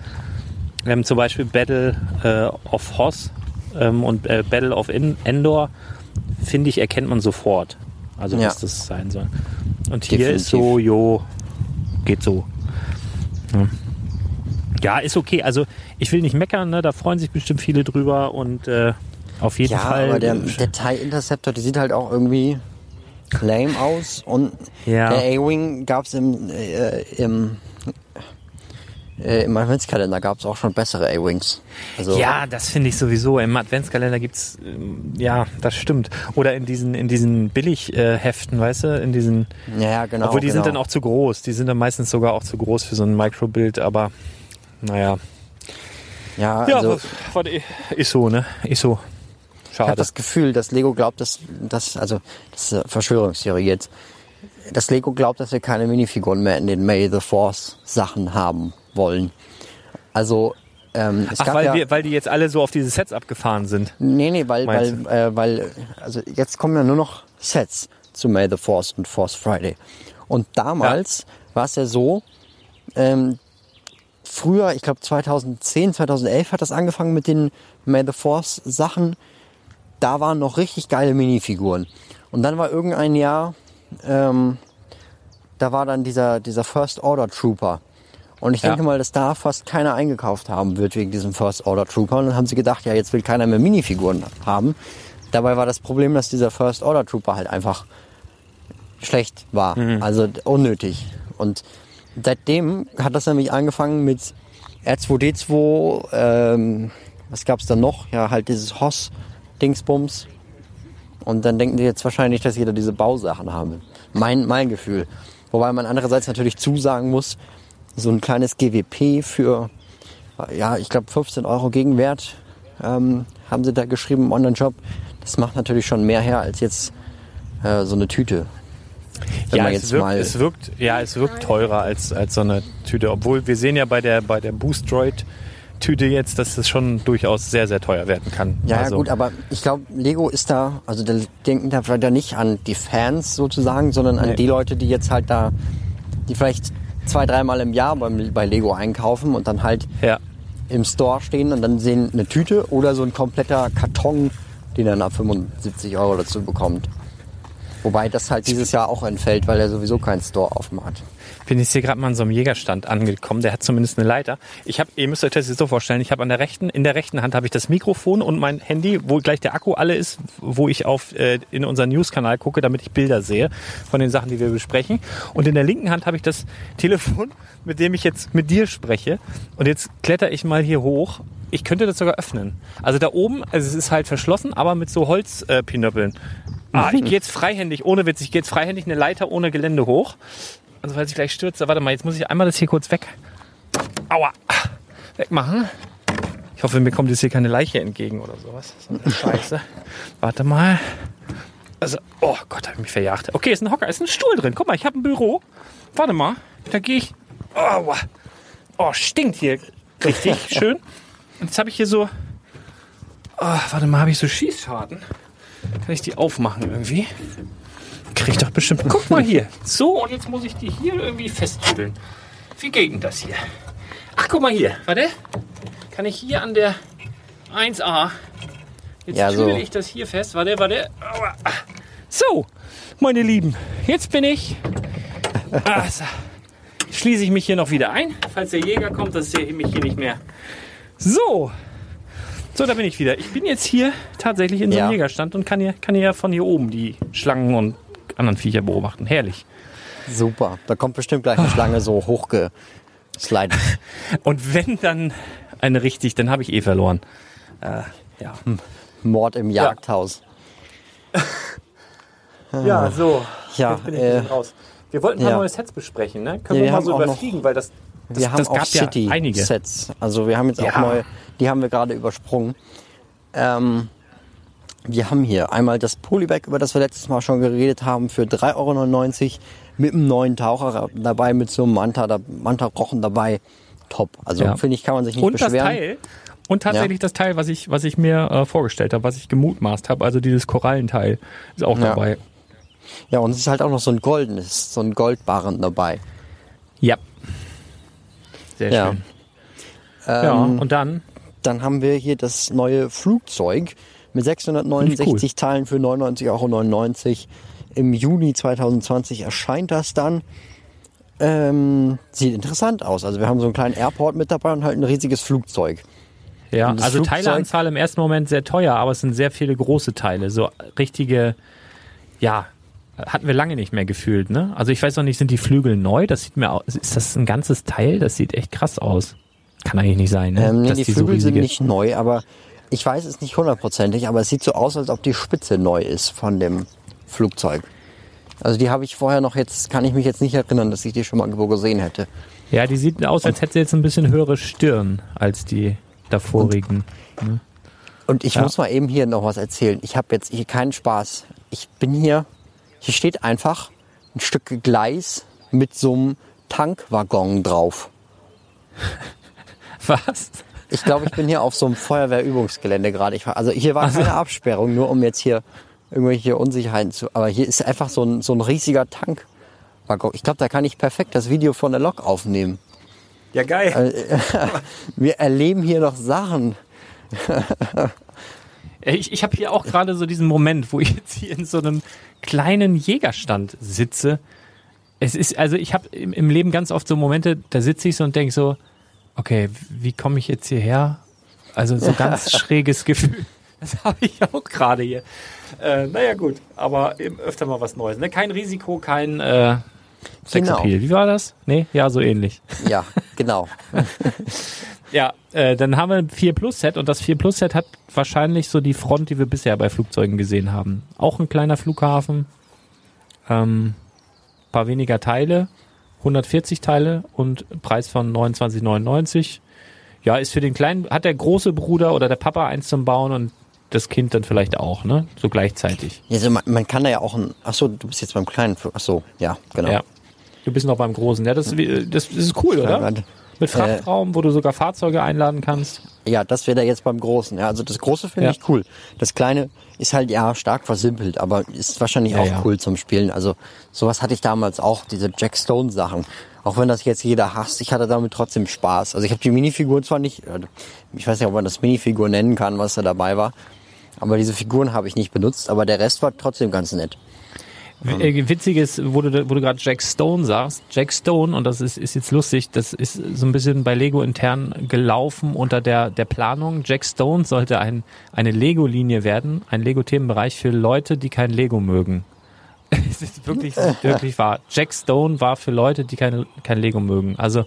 ähm, zum Beispiel Battle äh, of Hoth ähm, und äh, Battle of In Endor, finde ich, erkennt man sofort. Also Ja. was das sein soll. Und hier Definitiv. ist so, jo, geht so. Ja. Ja, ist okay. Also ich will nicht meckern, ne? da freuen sich bestimmt viele drüber und äh, auf jeden ja, Fall. aber der, der TIE Interceptor, die sieht halt auch irgendwie lame aus und Ja. der A-Wing gab's im, äh, im, äh, im Adventskalender gab's auch schon bessere A-Wings. Also, ja, das finde ich sowieso. Im Adventskalender gibt's ähm, ja, das stimmt. Oder in diesen, in diesen Billigheften, weißt du, in diesen, ja, genau. obwohl die genau. sind dann auch zu groß. Die sind dann meistens sogar auch zu groß für so ein Microbild, aber naja. Ja, Ja, also, was, ist so, ne? Ist so. Ich Schade. habe das Gefühl, dass Lego glaubt, dass, dass also das ist eine Verschwörungstheorie jetzt, dass Lego glaubt, dass wir keine Minifiguren mehr in den May the Force Sachen haben wollen. Also ähm, Ach, weil, ja, wir, weil die jetzt alle so auf diese Sets abgefahren sind. nee, nee, weil, weil, äh, weil, also jetzt kommen ja nur noch Sets zu May the Force und Force Friday. Und damals war es ja so, ähm, früher, ich glaube 2010, 2011 hat das angefangen mit den May the Force Sachen. Da waren noch richtig geile Minifiguren. Und dann war irgendein Jahr, ähm, da war dann dieser, dieser First Order Trooper. Und ich Ja. denke mal, dass da fast keiner eingekauft haben wird wegen diesem First Order Trooper. Und dann haben sie gedacht, ja, jetzt will keiner mehr Minifiguren haben. Dabei war das Problem, dass dieser First Order Trooper halt einfach schlecht war. Also unnötig. Und seitdem hat das nämlich angefangen mit R2D2, ähm, was gab's da noch? Ja, halt dieses Hoss-Dingsbums. Und dann denken die jetzt wahrscheinlich, dass jeder diese Bausachen haben will. Mein, mein Gefühl. Wobei man andererseits natürlich zusagen muss, so ein kleines GWP für, ja, ich glaube 15 Euro Gegenwert ähm, haben sie da geschrieben im Online-Shop. Das macht natürlich schon mehr her als jetzt äh, so eine Tüte. Wenn ja, es jetzt wirkt, mal es wirkt, ja, es wirkt teurer als, als so eine Tüte. Obwohl wir sehen ja bei der, bei der Boost Droid Tüte jetzt, dass es schon durchaus sehr, sehr teuer werden kann. Ja, also, gut, aber ich glaube, Lego ist da, also da denken da vielleicht nicht an die Fans sozusagen, sondern an Nee. die Leute, die jetzt halt da, die vielleicht zwei, dreimal im Jahr beim, bei Lego einkaufen und dann halt Ja. im Store stehen und dann sehen eine Tüte oder so ein kompletter Karton, den dann ab 75 Euro dazu bekommt. Wobei das halt dieses Jahr auch entfällt, weil er sowieso keinen Store aufmacht. Bin jetzt hier gerade mal an so einem Jägerstand angekommen. Der hat zumindest eine Leiter. Ich habe, ihr müsst euch das jetzt so vorstellen. Ich habe an der rechten, in der rechten Hand habe ich das Mikrofon und mein Handy, wo gleich der Akku alle ist, wo ich auf äh, in unseren News-Kanal gucke, damit ich Bilder sehe von den Sachen, die wir besprechen. Und in der linken Hand habe ich das Telefon, mit dem ich jetzt mit dir spreche. Und jetzt kletter ich mal hier hoch. Ich könnte das sogar öffnen. Also da oben, also es ist halt verschlossen, aber mit so Holzpinöppeln. Äh, ah, ich gehe jetzt freihändig, ohne Witz, ich gehe jetzt freihändig eine Leiter ohne Gelände hoch. Also falls ich gleich stürze, warte mal, jetzt muss ich einmal das hier kurz weg. Aua. Wegmachen. Ich hoffe, mir kommt jetzt hier keine Leiche entgegen oder sowas. So Scheiße. warte mal. Also, oh Gott, habe ich mich verjagt. Okay, ist ein Hocker, ist ein Stuhl drin. Guck mal, ich habe ein Büro. Warte mal, da gehe ich. Aua. Oh, stinkt hier richtig schön. Und jetzt habe ich hier so. Oh, warte mal, habe ich so Schießscharten? Kann ich die aufmachen irgendwie? Krieg ich doch bestimmt. Guck mal hier. So, und jetzt muss ich die hier irgendwie festtüdeln. Wie geht denn das hier? Ach, guck mal hier. Warte. Kann ich hier an der 1A. Jetzt Ja, so. ich das hier fest. Warte, warte. Aua. So, meine Lieben. Jetzt bin ich. Also, schließe ich mich hier noch wieder ein. Falls der Jäger kommt, dass er mich hier nicht mehr. So. So, da bin ich wieder. Ich bin jetzt hier tatsächlich in so einem Ja. Jägerstand und kann hier, kann hier von hier oben die Schlangen und anderen Viecher beobachten. Herrlich. Super. Da kommt bestimmt gleich eine Schlange so hochgeslidet. Und wenn dann eine richtig, dann habe ich eh verloren. Äh, ja. Mord im Jagdhaus. Ja, so. Ja, Jetzt bin ich äh, ein bisschen raus. Wir wollten ein paar ja. neue Sets besprechen, ne? Können Ja, wir wir mal so auch noch- überfliegen, weil das, das, wir haben das auch gab ja einige. City-Sets. Also wir haben jetzt auch Ja. neue, die haben wir gerade übersprungen. Ähm, wir haben hier einmal das Polybag, über das wir letztes Mal schon geredet haben, für 3,99 Euro mit einem neuen Taucher dabei, mit so einem Manta, Manta-Rochen dabei. Top. Also Ja. finde ich, kann man sich nicht Und das beschweren. Teil. Und tatsächlich das Teil, was ich, was ich mir äh, vorgestellt habe, was ich gemutmaßt habe, also dieses Korallenteil, ist auch Ja. dabei. Ja, und es ist halt auch noch so ein goldenes, so ein Goldbarren dabei. Ja. Sehr Ja. schön. ja, Ähm, und dann, Dann haben wir hier das neue Flugzeug mit 669 Teilen für 99,99 Euro. Im Juni 2020 erscheint das dann. Ähm, sieht interessant aus. Also wir haben so einen kleinen Airport mit dabei und halt ein riesiges Flugzeug. ja, also Flugzeug- Teileanzahl im ersten Moment sehr teuer, aber es sind sehr viele große Teile, so richtige, ja, hatten wir lange nicht mehr gefühlt, ne? Also ich weiß noch nicht, sind die Flügel neu? Das sieht mir aus, ist das ein ganzes Teil? Das sieht echt krass aus. Kann eigentlich nicht sein, ne? Ähm, nee, die so Flügel sind riesige- nicht neu, aber ich weiß es nicht hundertprozentig, aber es sieht so aus, als ob die Spitze neu ist von dem Flugzeug. Also die habe ich vorher noch jetzt, kann ich mich jetzt nicht erinnern, dass ich die schon mal irgendwo gesehen hätte. Ja, die sieht aus, als hätte sie jetzt ein bisschen höhere Stirn als die davorigen. Und ich Ja. muss mal eben hier noch was erzählen. Ich habe jetzt hier keinen Spaß. Ich bin hier, hier steht einfach ein Stück Gleis mit so einem Tankwaggon drauf. Was? Ich glaube, ich bin hier auf so einem Feuerwehrübungsgelände gerade. Ich war, also hier war keine Absperrung, nur um jetzt hier irgendwelche Unsicherheiten zu. Aber hier ist einfach so ein, so ein riesiger Tankwaggon. Ich glaube, da kann ich perfekt das Video von der Lok aufnehmen. Ja, geil. Wir erleben hier noch Sachen. Ich, ich habe hier auch gerade so diesen Moment, wo ich jetzt hier in so einem kleinen Jägerstand sitze. Es ist, also ich habe im, im Leben ganz oft so Momente, da sitze ich so und denke so, okay, wie komme ich jetzt hierher? Also so ganz schräges Gefühl. Das habe ich auch gerade hier. Äh, naja, gut, aber eben öfter mal was Neues. Ne? Kein Risiko, kein äh, Sexappeal. Wie war das? Nee, ja, so ähnlich. Ja, genau. Ja, äh, dann haben wir ein 4 Plus Set und das 4 Plus Set hat wahrscheinlich so die Front, die wir bisher bei Flugzeugen gesehen haben. Auch ein kleiner Flughafen, ähm, paar weniger Teile, 140 Teile und Preis von 29,99. Ja, ist für den kleinen, hat der große Bruder oder der Papa eins zum Bauen und das Kind dann vielleicht auch, ne? So gleichzeitig. Also man, man kann da ja auch ein. Ach so, du bist jetzt beim kleinen. Ach so, ja, genau. Ja. Du bist noch beim großen. Ja, das, das, das ist cool, oder? Mit Frachtraum, wo du sogar Fahrzeuge einladen kannst. Ja, das wäre da jetzt beim Großen. Ja, also das Große finde Ja. ich cool. Das Kleine ist halt ja stark versimpelt, aber ist wahrscheinlich Ja, auch cool zum Spielen. Also sowas hatte ich damals auch, diese Jack Stone Sachen. Auch wenn das jetzt jeder hasst, ich hatte damit trotzdem Spaß. Also ich habe die Minifiguren zwar nicht, äh, ich weiß nicht, ob man das Minifigur nennen kann, was da dabei war, aber diese Figuren habe ich nicht benutzt, aber der Rest war trotzdem ganz nett. Äh, Witziges, wo du, wo du gerade Jack Stone sagst. Jack Stone, und das ist, ist jetzt lustig, das ist so ein bisschen bei Lego intern gelaufen unter der, der Planung. Jack Stone sollte ein, eine Lego-Linie werden, ein Lego-Themenbereich für Leute, die kein Lego mögen. Es ist wirklich, wirklich wahr. Jack Stone war für Leute, die keine, kein Lego mögen. Also,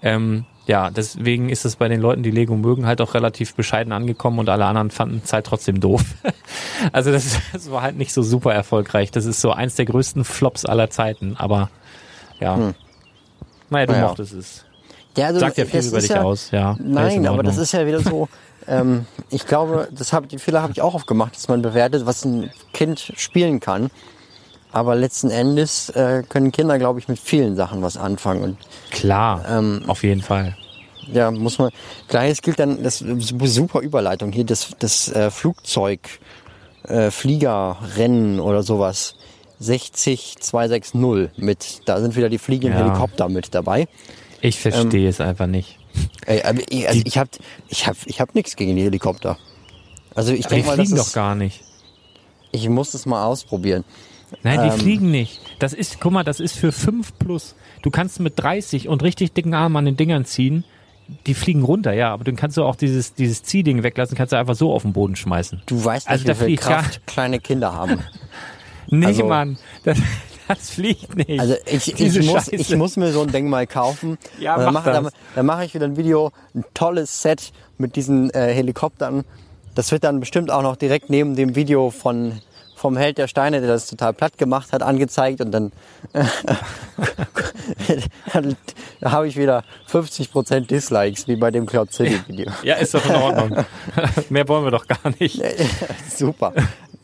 ähm, ja, deswegen ist es bei den Leuten, die Lego mögen, halt auch relativ bescheiden angekommen und alle anderen fanden es halt trotzdem doof. also das, das war halt nicht so super erfolgreich. Das ist so eins der größten Flops aller Zeiten, aber ja. Naja, du Naja. mochtest es. Ja, also Sagt ja viel über dich aus, ja. Ja, ist Nein, in aber das ist ja wieder so. ähm, ich glaube, das hab, den Fehler habe ich auch oft gemacht, dass man bewertet, was ein Kind spielen kann. Aber letzten Endes äh, können Kinder, glaube ich, mit vielen Sachen was anfangen. Und Klar, ähm, auf jeden Fall. ja, muss man. Gleiches gilt dann, das super Überleitung hier, das, das äh, Flugzeug, äh, Fliegerrennen oder sowas. 60260 mit, da sind wieder die fliegenden Ja. Helikopter mit dabei. Ich verstehe es einfach nicht. Ey, also ich hab, ich hab, ich hab nichts gegen die Helikopter. Also ich die denke mal, das fliegen doch ist, gar nicht. ich muss das mal ausprobieren. Nein, die Ähm, fliegen nicht. Das ist, guck mal, das ist für 5 plus. Du kannst mit 30 und richtig dicken Armen an den Dingern ziehen. Die fliegen runter, ja, aber dann kannst du auch dieses, dieses Ziehding weglassen, kannst du einfach so auf den Boden schmeißen. Du weißt nicht, Also wie viel fliegt gar- Kraft kleine Kinder haben. Nee, Also- Mann, das, das fliegt nicht. Also ich, ich, muss, Scheiße. ich muss mir so ein Ding mal kaufen. Ja, dann mach mache das. dann, dann mache ich wieder ein Video, ein tolles Set mit diesen äh, Helikoptern. Das wird dann bestimmt auch noch direkt neben dem Video von vom Held der Steine, der das total platt gemacht hat, angezeigt und dann da habe ich wieder 50% Dislikes, wie bei dem Cloud City Video. Ja, ist doch in Ordnung. Mehr wollen wir doch gar nicht. Super.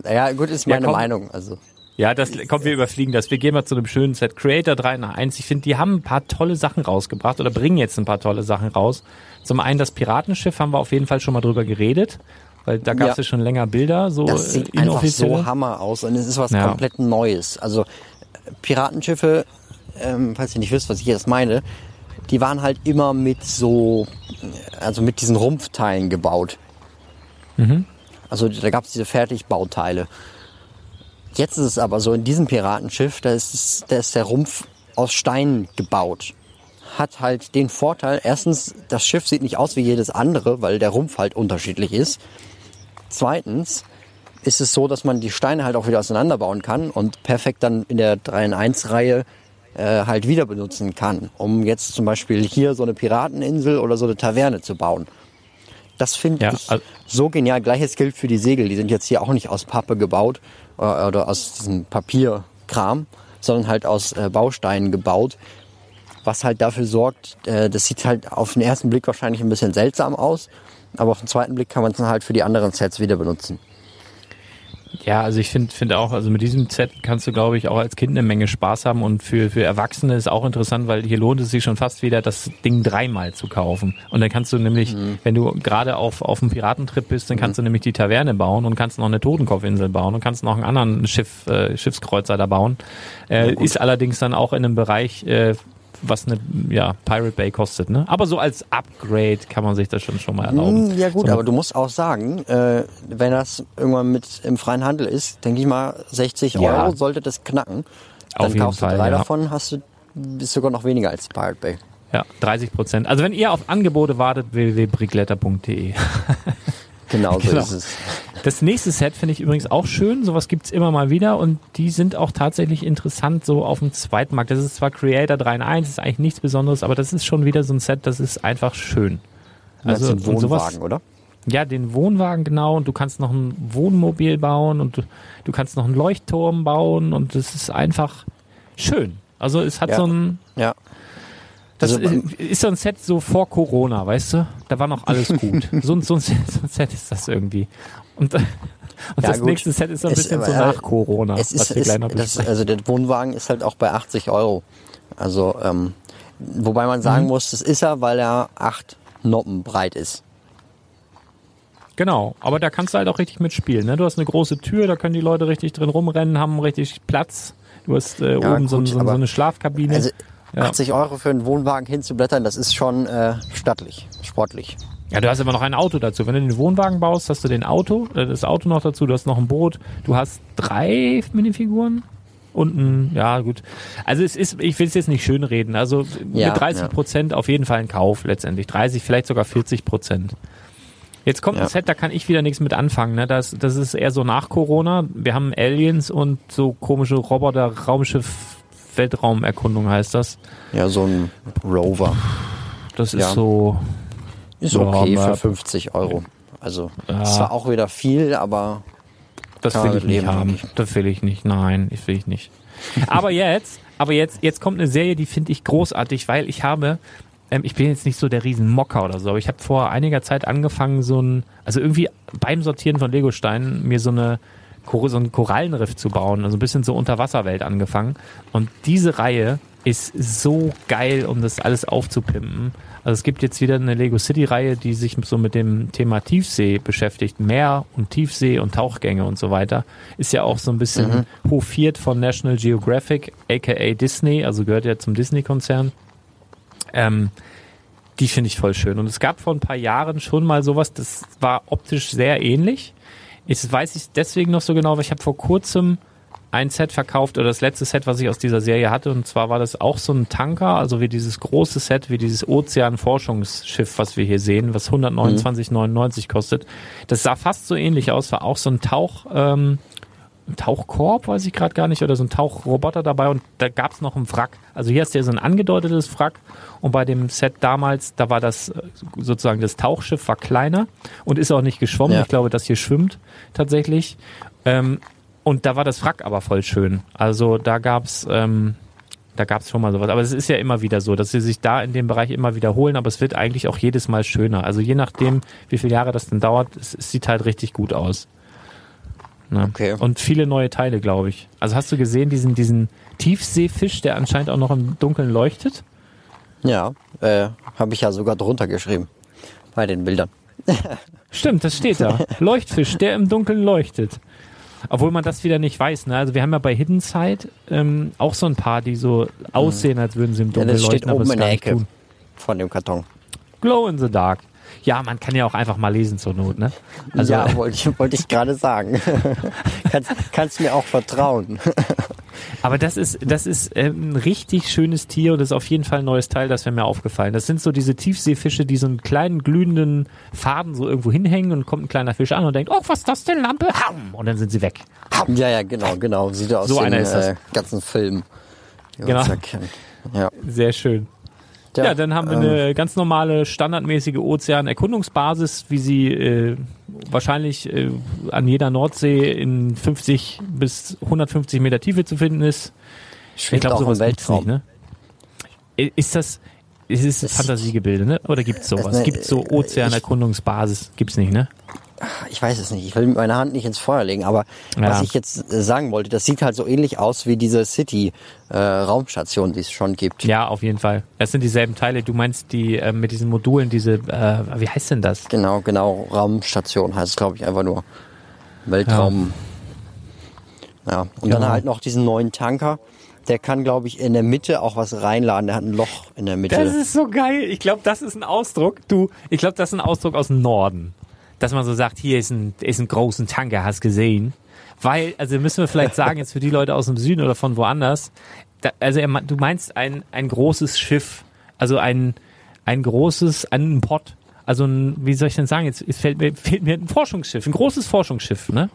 Ja, gut, ist meine Ja. Meinung. Also, Ja, das kommt, wir überfliegen das. Wir gehen mal zu einem schönen Set. Creator 3 nach 1. Ich finde, die haben ein paar tolle Sachen rausgebracht oder bringen jetzt ein paar tolle Sachen raus. Zum einen das Piratenschiff haben wir auf jeden Fall schon mal drüber geredet, weil da gab es ja. Ja. schon länger Bilder, so das äh, sieht einfach inoffizielle. so Hammer aus und es ist was Ja. komplett Neues. Also Piratenschiffe, ähm, falls ihr nicht wisst, was ich jetzt meine, die waren halt immer mit so, also mit diesen Rumpfteilen gebaut. Mhm. Also da gab es diese Fertigbauteile. Jetzt ist es aber so, in diesem Piratenschiff, da ist, es, da ist der Rumpf aus Stein gebaut. Hat halt den Vorteil, erstens, das Schiff sieht nicht aus wie jedes andere, weil der Rumpf halt unterschiedlich ist. Zweitens ist es so, dass man die Steine halt auch wieder auseinanderbauen kann und perfekt dann in der 3 in 1 Reihe äh, halt wieder benutzen kann, um jetzt zum Beispiel hier so eine Pirateninsel oder so eine Taverne zu bauen. Das finde Ja, ich also- so genial. Gleiches gilt für die Segel. Die sind jetzt hier auch nicht aus Pappe gebaut äh, oder aus diesem Papierkram, sondern halt aus äh, Bausteinen gebaut. Was halt dafür sorgt, äh, das sieht halt auf den ersten Blick wahrscheinlich ein bisschen seltsam aus, aber auf den zweiten Blick kann man es dann halt für die anderen Sets wieder benutzen. Ja, also ich finde finde auch, also mit diesem Set kannst du, glaube ich, auch als Kind eine Menge Spaß haben und für, für Erwachsene ist auch interessant, weil hier lohnt es sich schon fast wieder, das Ding dreimal zu kaufen. Und dann kannst du nämlich, wenn du gerade auf, auf einem Piratentrip bist, dann kannst du nämlich die Taverne bauen und kannst noch eine Totenkopfinsel bauen und kannst noch einen anderen Schiff, äh, Schiffskreuzer da bauen. Äh, ist allerdings dann auch in einem Bereich, äh, was eine ja, Pirate Bay kostet. Ne? Aber so als Upgrade kann man sich das schon, schon mal erlauben. Hm, Ja gut, so, aber du musst auch sagen, äh, wenn das irgendwann mit im freien Handel ist, denke ich mal, 60 Ja. Euro sollte das knacken. Auf Dann jeden kaufst Fall, du drei ja. davon, hast du bist sogar noch weniger als Pirate Bay. Ja, 30 Prozent. Also wenn ihr auf Angebote wartet, www.brickletter.de. Genau so Genau. ist es. Das nächste Set finde ich übrigens auch schön. Sowas gibt's immer mal wieder und die sind auch tatsächlich interessant so auf dem zweiten Markt. Das ist zwar Creator 3 in 1, ist eigentlich nichts Besonderes, aber das ist schon wieder so ein Set, das ist einfach schön. Also ein und sowas- Wohnwagen, oder? Ja, den Wohnwagen genau und du kannst noch ein Wohnmobil bauen und du, du kannst noch einen Leuchtturm bauen und es ist einfach schön. Also es hat Ja. so ein, Ja. Das Also, ist, so ein Set so vor Corona, weißt du? Da war noch alles gut. so, ein- so, ein Set, so ein Set ist das irgendwie. Und, und Ja, das gut. nächste Set ist so ein Es- bisschen so nach Corona, Es ist, was wir ist das, also der Wohnwagen ist halt auch bei 80 Euro. Also ähm, wobei man sagen Mhm. muss, das ist er, weil er acht Noppen breit ist. Genau, aber da kannst du halt auch richtig mitspielen. Ne? Du hast eine große Tür, da können die Leute richtig drin rumrennen, haben richtig Platz. Du hast äh, Ja, oben so, gut, so, so aber- eine Schlafkabine. Also Ja. 80 Euro für einen Wohnwagen hinzublättern, das ist schon äh, stattlich, sportlich. Ja, du hast aber noch ein Auto dazu. Wenn du den Wohnwagen baust, hast du den Auto, äh, das Auto noch dazu, du hast noch ein Boot, du hast drei Minifiguren und ein, ja gut. Also es ist, ich will es jetzt nicht schön reden. Also Ja, mit 30 Prozent auf jeden Fall ein Kauf letztendlich. 30, vielleicht sogar 40 Prozent. Jetzt kommt ein Ja. Set, da kann ich wieder nichts mit anfangen. Ne? Das, das ist eher so nach Corona. Wir haben Aliens und so komische Roboter, Raumschiff, Weltraumerkundung heißt das. Ja, so ein Rover. Das ist Ja. so, Ist Ja, okay für aber- 50 Euro. Also Ja. ist zwar auch wieder viel, aber Das will ich nicht haben. denke Das will ich nicht. Nein, ich will ich nicht. Aber jetzt, aber jetzt, jetzt kommt eine Serie, die finde ich großartig, weil ich habe, ähm, ich bin jetzt nicht so der Riesenmocker oder so, aber ich habe vor einiger Zeit angefangen, so ein, also irgendwie beim Sortieren von Legosteinen mir so eine so ein Korallenriff zu bauen, also ein bisschen so Unterwasserwelt angefangen. Und diese Reihe ist so geil, um das alles aufzupimpen. Also es gibt jetzt wieder eine Lego City Reihe, die sich so mit dem Thema Tiefsee beschäftigt. Meer und Tiefsee und Tauchgänge und so weiter. Ist ja auch so ein bisschen hofiert von National Geographic, aka Disney, also gehört ja zum Disney-Konzern. Ähm, die finde ich voll schön. Und es gab vor ein paar Jahren schon mal sowas, das war optisch sehr ähnlich. Ich weiß ich deswegen noch so genau, weil ich habe vor kurzem ein Set verkauft oder das letzte Set, was ich aus dieser Serie hatte. Und zwar war das auch so ein Tanker, also wie dieses große Set, wie dieses Ozeanforschungsschiff, was wir hier sehen, was 129,99 kostet. Das sah fast so ähnlich aus, war auch so ein Tauch, ähm, ein Tauchkorb, weiß ich gerade gar nicht, oder so ein Tauchroboter dabei und da gab es noch ein Wrack. Also hier hast du ja so ein angedeutetes Wrack und bei dem Set damals, da war das äh, sozusagen das Tauchschiff war kleiner und ist auch nicht geschwommen. Ja. Ich glaube, das hier schwimmt tatsächlich. Ähm, Und da war das Wrack aber voll schön. Also da gab's ähm, da gab's schon mal sowas. Aber es ist ja immer wieder so, dass sie sich da in dem Bereich immer wiederholen, aber es wird eigentlich auch jedes Mal schöner. Also je nachdem, wie viele Jahre das denn dauert, es, es sieht halt richtig gut aus. Ne? Okay. Und viele neue Teile, glaube ich. Also hast du gesehen, diesen, diesen Tiefseefisch, der anscheinend auch noch im Dunkeln leuchtet? Ja, äh, habe ich ja sogar drunter geschrieben. Bei den Bildern. Stimmt, das steht da. Leuchtfisch, der im Dunkeln leuchtet. Obwohl man das wieder nicht weiß. Ne? Also wir haben ja bei Hidden Side ähm, auch so ein paar, die so aussehen, als würden sie im Ja, Dunkeln das steht leuchten, aber oben es in der Ecke tun. von dem Karton. Glow in the Dark. Ja, man kann ja auch einfach mal lesen zur Not, ne? Also ja, wollte ich, wollte ich gerade sagen. kannst, kannst mir auch vertrauen. Aber das ist, das ist ähm, ein richtig schönes Tier und das ist auf jeden Fall ein neues Teil, das wäre mir aufgefallen. Das sind so diese Tiefseefische, die so einen kleinen glühenden Faden so irgendwo hinhängen und kommt ein kleiner Fisch an und denkt, oh, was ist das denn, Lampe? Und dann sind sie weg. ja, ja, genau, genau. Sieht aus So den einer ist das. Äh, ganzen wir Genau. Ja. Sehr schön. Ja, dann haben wir ähm, eine ganz normale, standardmäßige Ozeanerkundungsbasis, wie sie äh, wahrscheinlich äh, an jeder Nordsee in 50 bis 150 Meter Tiefe zu finden ist. schwebt glaub, auch im sowas gibt's Weltraum. Nicht, ne? Ist das, ist es Fantasiegebilde, ne? Oder gibt's sowas? ne, Gibt's so äh, Ozeanerkundungsbasis? Gibt's nicht, ne? Ich weiß es nicht. Ich will meine Hand nicht ins Feuer legen, aber Ja. was ich jetzt äh, sagen wollte, das sieht halt so ähnlich aus wie diese City-Raumstation, die es schon gibt. Ja, auf jeden Fall. Das sind dieselben Teile. Du meinst die äh, mit diesen Modulen, diese, äh, wie heißt denn das? Genau, genau. Raumstation heißt es, glaube ich, einfach nur. Weltraum. Ja. Und dann Genau. halt noch diesen neuen Tanker. Der kann, glaube ich, in der Mitte auch was reinladen. Der hat ein Loch in der Mitte. Das ist so geil. Ich glaube, das ist ein Ausdruck. Du, ich glaube, das ist ein Ausdruck aus dem Norden. Dass man so sagt, hier ist ein, ist ein großen Tanker, hast gesehen. Weil, also müssen wir vielleicht sagen, jetzt für die Leute aus dem Süden oder von woanders, da, also er, du meinst ein, ein großes Schiff, also ein, ein großes, ein Pott. Also ein, wie soll ich denn sagen, jetzt, jetzt fällt, mir, fehlt mir ein Forschungsschiff, ein großes Forschungsschiff, ne?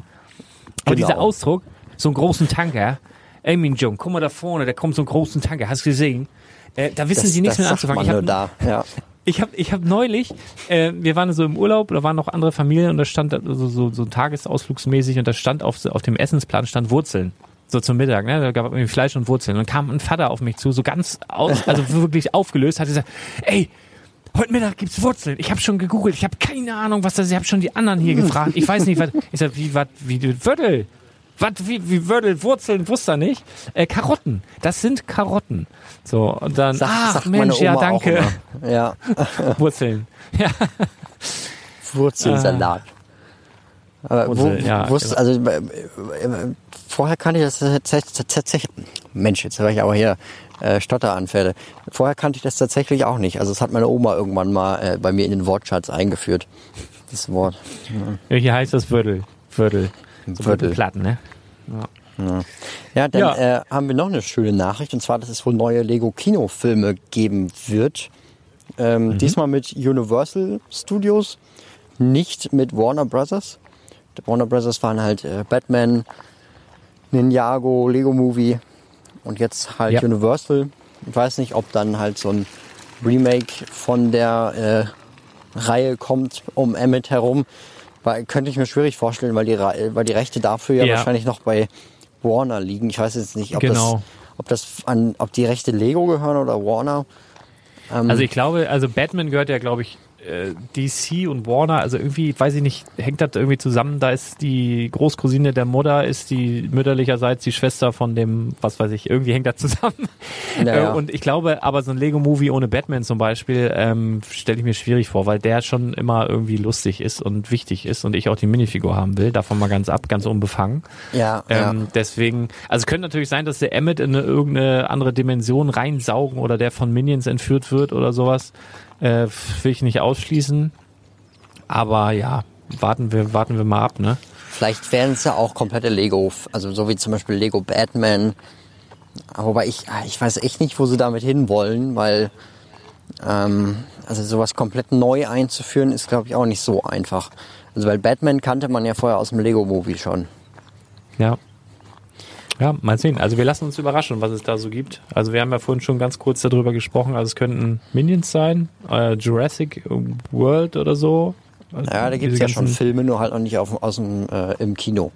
Aber Genau. dieser Ausdruck, so einen großen Tanker, ey, mein Jung, guck mal da vorne, da kommt so ein großen Tanker, hast du gesehen? Äh, da wissen sie nichts das mehr anzufangen. Ich nur hab, da. Ja. Ich habe ich hab neulich, äh, wir waren so im Urlaub, da waren noch andere Familien und da stand so, so, so tagesausflugsmäßig und da stand auf, auf dem Essensplan stand Wurzeln. So zum Mittag, ne? Da gab es irgendwie Fleisch und Wurzeln. Und dann kam ein Vater auf mich zu, so ganz aus, also wirklich aufgelöst, hat gesagt, ey, heute Mittag gibt's Wurzeln. Ich habe schon gegoogelt, ich habe keine Ahnung, was das ist. Ich habe schon die anderen hier gefragt. Ich weiß nicht, was. Ich sag, wie, was, wie, Wörtel? Was, wie, wie Wörtel, Wurzeln, wusste er nicht. Äh, Karotten, das sind Karotten. So, und dann, Sag, ach sagt Mensch, ja, danke. Ja. Wurzeln. Ja. Wurzelsalat. Aber wo, Wurzel, ja, wusste, also äh, äh, vorher kannte ich das tatsächlich, Mensch, jetzt war ich aber hier äh, Stotteranfälle. Vorher kannte ich das tatsächlich auch nicht. Also das hat meine Oma irgendwann mal äh, bei mir in den Wortschatz eingeführt. Das Wort. Ja, hier heißt das Wördel. Wördel. So Wördel. Platten, ne? Ja, dann Ja. Äh, haben wir noch eine schöne Nachricht und zwar, dass es wohl neue Lego-Kinofilme geben wird. Ähm, Mhm. Diesmal mit Universal Studios, nicht mit Warner Brothers. Warner Brothers waren halt äh, Batman, Ninjago, Lego Movie und jetzt halt Ja. Universal. Ich weiß nicht, ob dann halt so ein Remake von der äh, Reihe kommt um Emmett herum. Weil, könnte ich mir schwierig vorstellen, weil die, weil die Rechte dafür ja, Ja. wahrscheinlich noch bei Warner liegen. Ich weiß jetzt nicht, ob Genau. das, ob das an, ob die Rechte Lego gehören oder Warner. Ähm, Also ich glaube, also Batman gehört ja, glaube ich, äh, DC und Warner, also irgendwie, weiß ich nicht, hängt das irgendwie zusammen. Da ist die Großcousine der Mutter, ist die mütterlicherseits die Schwester von dem, was weiß ich, irgendwie hängt das zusammen. Naja. Äh, Und ich glaube, aber so ein Lego-Movie ohne Batman zum Beispiel, ähm, stelle ich mir schwierig vor, weil der schon immer irgendwie lustig ist und wichtig ist und ich auch die Minifigur haben will. Davon mal ganz ab, ganz unbefangen. ja, ja. Ähm, Deswegen, also es könnte natürlich sein, dass der Emmet in eine, irgendeine andere Dimension reinsaugen oder der von Minions entführt wird oder sowas. Äh, will ich nicht ausschließen. Aber ja, warten wir, warten wir mal ab, ne? Vielleicht wären es ja auch komplette Lego, also so wie zum Beispiel Lego Batman. Wobei ich, ah, ich weiß echt nicht, wo sie damit hinwollen, weil ähm, also sowas komplett neu einzuführen ist, glaube ich, auch nicht so einfach. Also weil Batman kannte man ja vorher aus dem Lego-Movie schon. Ja. Ja, mal sehen. Also wir lassen uns überraschen, was es da so gibt. Also wir haben ja vorhin schon ganz kurz darüber gesprochen. Also es könnten Minions sein, äh, Jurassic World oder so. Also Ja, da gibt es ja schon Filme, nur halt noch nicht auf, aus dem, äh, im Kino.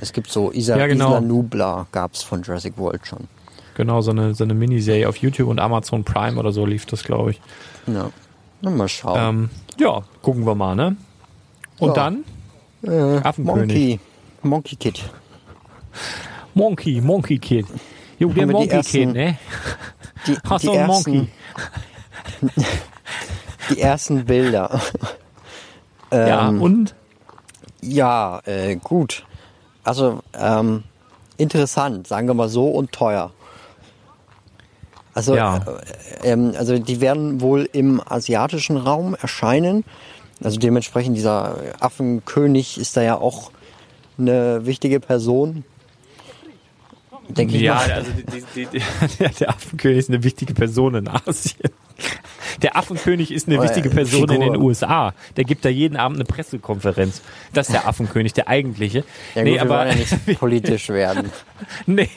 Es gibt so Isa, Ja, genau. Isla Nubla gab's von Jurassic World schon. Genau, so eine, so eine Miniserie auf YouTube und Amazon Prime oder so lief das, glaube ich. Ja. Na, mal schauen. Ähm, ja, gucken wir mal, ne? Und Ja. dann äh, Affenkönig. Monkey. Monkey Kid. Monkey, Monkey Kid. Jo, der die Monkey ersten- Kid, ne? Die, Hast die, einen ersten, Monkey? die ersten Bilder. Ja, Ähm, und? Ja, äh, gut. Also ähm, interessant, sagen wir mal so, und teuer. Also, Ja. äh, ähm, also die werden wohl im asiatischen Raum erscheinen. Also dementsprechend dieser Affenkönig ist da ja auch eine wichtige Person. Denke ich Ja, mal. also die, die, die, der, der Affenkönig ist eine wichtige Person in Asien. Der Affenkönig ist eine Oh, wichtige äh, Person in Figur. den USA. Der gibt da jeden Abend eine Pressekonferenz. Das ist der Affenkönig, der eigentliche. Ja, gut, wir wollen ja nicht politisch werden. nee.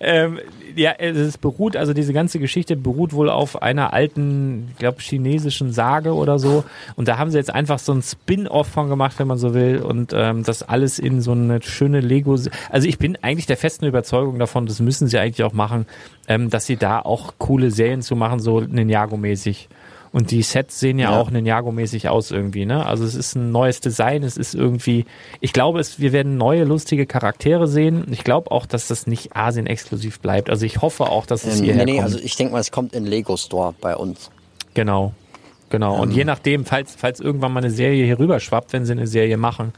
Ähm, ja, es beruht, also diese ganze Geschichte beruht wohl auf einer alten, ich glaube, chinesischen Sage oder so. Und da haben sie jetzt einfach so ein Spin-off von gemacht, wenn man so will. Und ähm, das alles in so eine schöne Lego. Also ich bin eigentlich der festen Überzeugung davon, das müssen sie eigentlich auch machen, ähm, dass sie da auch coole Serien zu machen, so Ninjago-mäßig. Und die Sets sehen ja, Ja. auch Ninjago-mäßig aus irgendwie, ne? Also es ist ein neues Design, es ist irgendwie, ich glaube, es, wir werden neue lustige Charaktere sehen. Ich glaube auch, dass das nicht Asien-exklusiv bleibt. Also ich hoffe auch, dass es Ähm, hierher nee, nee, kommt. also ich denke mal, es kommt in Lego Store bei uns. Genau. Genau. Und Ähm. je nachdem, falls, falls irgendwann mal eine Serie hier rüber schwappt, wenn sie eine Serie machen,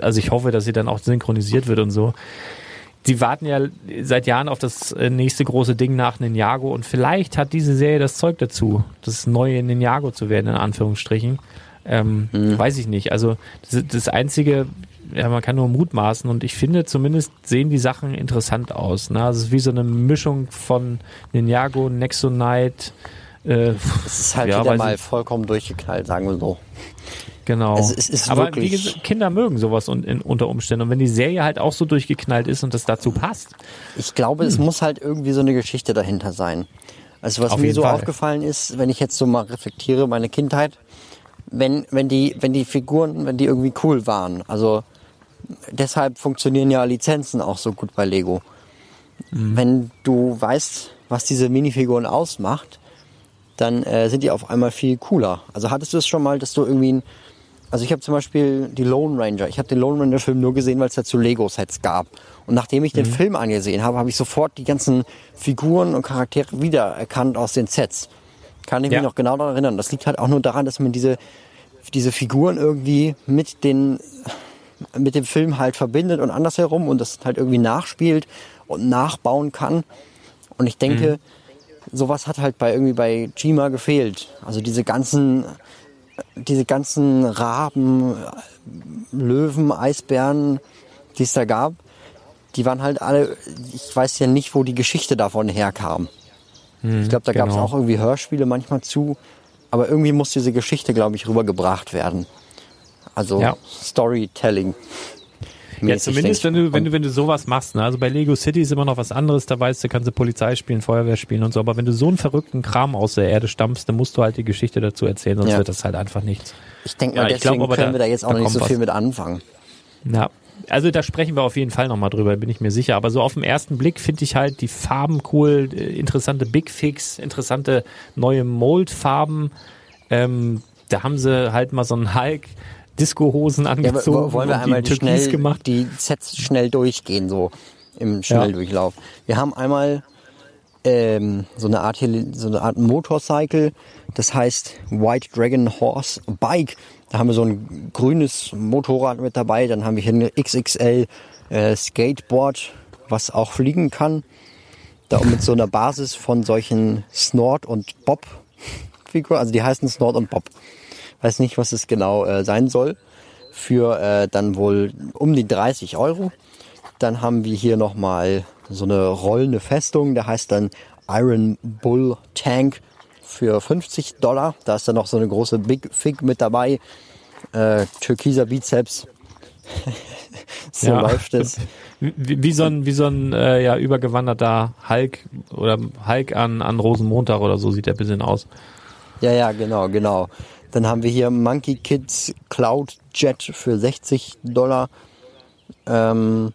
also ich hoffe, dass sie dann auch synchronisiert wird und so. Die warten ja seit Jahren auf das äh, nächste große Ding nach Ninjago und vielleicht hat diese Serie das Zeug dazu, das neue Ninjago zu werden, in Anführungsstrichen. Ähm, Mhm. Weiß ich nicht. Also das, das einzige, ja, man kann nur mutmaßen und ich finde zumindest sehen die Sachen interessant aus. Ne? Also es ist wie so eine Mischung von Ninjago, Nexonite, äh, Es ist halt Ja, wieder mal vollkommen durchgeknallt, sagen wir so. Genau. Also es ist Aber wie gesagt, Kinder mögen sowas un in, unter Umständen. Und wenn die Serie halt auch so durchgeknallt ist und das dazu passt, Ich glaube, es muss halt irgendwie so eine Geschichte dahinter sein. Also was Hm. Auf mir so Fall. aufgefallen ist, wenn ich jetzt so mal reflektiere, meine Kindheit, wenn, wenn die, wenn die Figuren, wenn die irgendwie cool waren. Also deshalb funktionieren ja Lizenzen auch so gut bei Lego. Hm. Wenn du weißt, was diese Minifiguren ausmacht, dann äh, sind die auf einmal viel cooler. Also hattest du es schon mal, dass du irgendwie ein, also ich habe zum Beispiel die Lone Ranger, ich habe den Lone Ranger Film nur gesehen, weil es dazu Lego-Sets gab. Und nachdem ich den Film angesehen habe, habe ich sofort die ganzen Figuren und Charaktere wiedererkannt aus den Sets. Kann ich Ja. mich noch genau daran erinnern. Das liegt halt auch nur daran, dass man diese, diese Figuren irgendwie mit den mit dem Film halt verbindet und andersherum und das halt irgendwie nachspielt und nachbauen kann. Und ich denke, sowas hat halt bei irgendwie bei Jima gefehlt. Also diese ganzen, diese ganzen Raben, Löwen, Eisbären, die es da gab, die waren halt alle, ich weiß ja nicht, wo die Geschichte davon herkam. ich glaube, da gab es genau. auch irgendwie Hörspiele manchmal zu, aber irgendwie muss diese Geschichte, glaube ich, rübergebracht werden. Also Ja. Storytelling. Ja, zumindest wenn du, wenn du, wenn du sowas machst, ne? Also bei Lego City ist immer noch was anderes, da weißt du, kannst du Polizei spielen, Feuerwehr spielen und so, aber wenn du so einen verrückten Kram aus der Erde stampfst, dann musst du halt die Geschichte dazu erzählen, sonst Ja. wird das halt einfach nichts. Ich denke Ja, mal, glaub deswegen aber, können da- wir da jetzt auch da noch nicht so viel was. mit anfangen. Ja. Also da sprechen wir auf jeden Fall nochmal drüber, bin ich mir sicher. Aber so auf den ersten Blick finde ich halt die Farben cool, äh, interessante Big Fix, interessante neue Moldfarben. Ähm, da haben sie halt mal so einen Hulk Disco-Hosen Ja, angezogen wo- wollen wir einmal die schnell, gemacht. die Sets schnell durchgehen, so im Schnelldurchlauf. Wir haben einmal ähm, so eine Art so eine Art Motorcycle, das heißt White Dragon Horse Bike. Da haben wir so ein grünes Motorrad mit dabei, dann haben wir hier eine XXL äh, Skateboard, was auch fliegen kann. Da mit so einer Basis von solchen Snort und Bob Figuren, also die heißen Snort und Bob. Weiß nicht, was es genau äh, sein soll. Für äh, dann wohl um die 30 Euro. Dann haben wir hier nochmal so eine rollende Festung, der heißt dann Iron Bull Tank für 50 Dollar. Da ist dann noch so eine große Big Fig mit dabei. Äh, türkiser Bizeps. so Ja. läuft es. Wie, wie so ein, wie so ein äh, ja, übergewanderter Hulk oder Hulk an, an Rosenmontag oder so sieht der ein bisschen aus. Ja, ja, genau, genau. Dann haben wir hier Monkey Kids Cloud Jet für 60 Dollar. Ähm,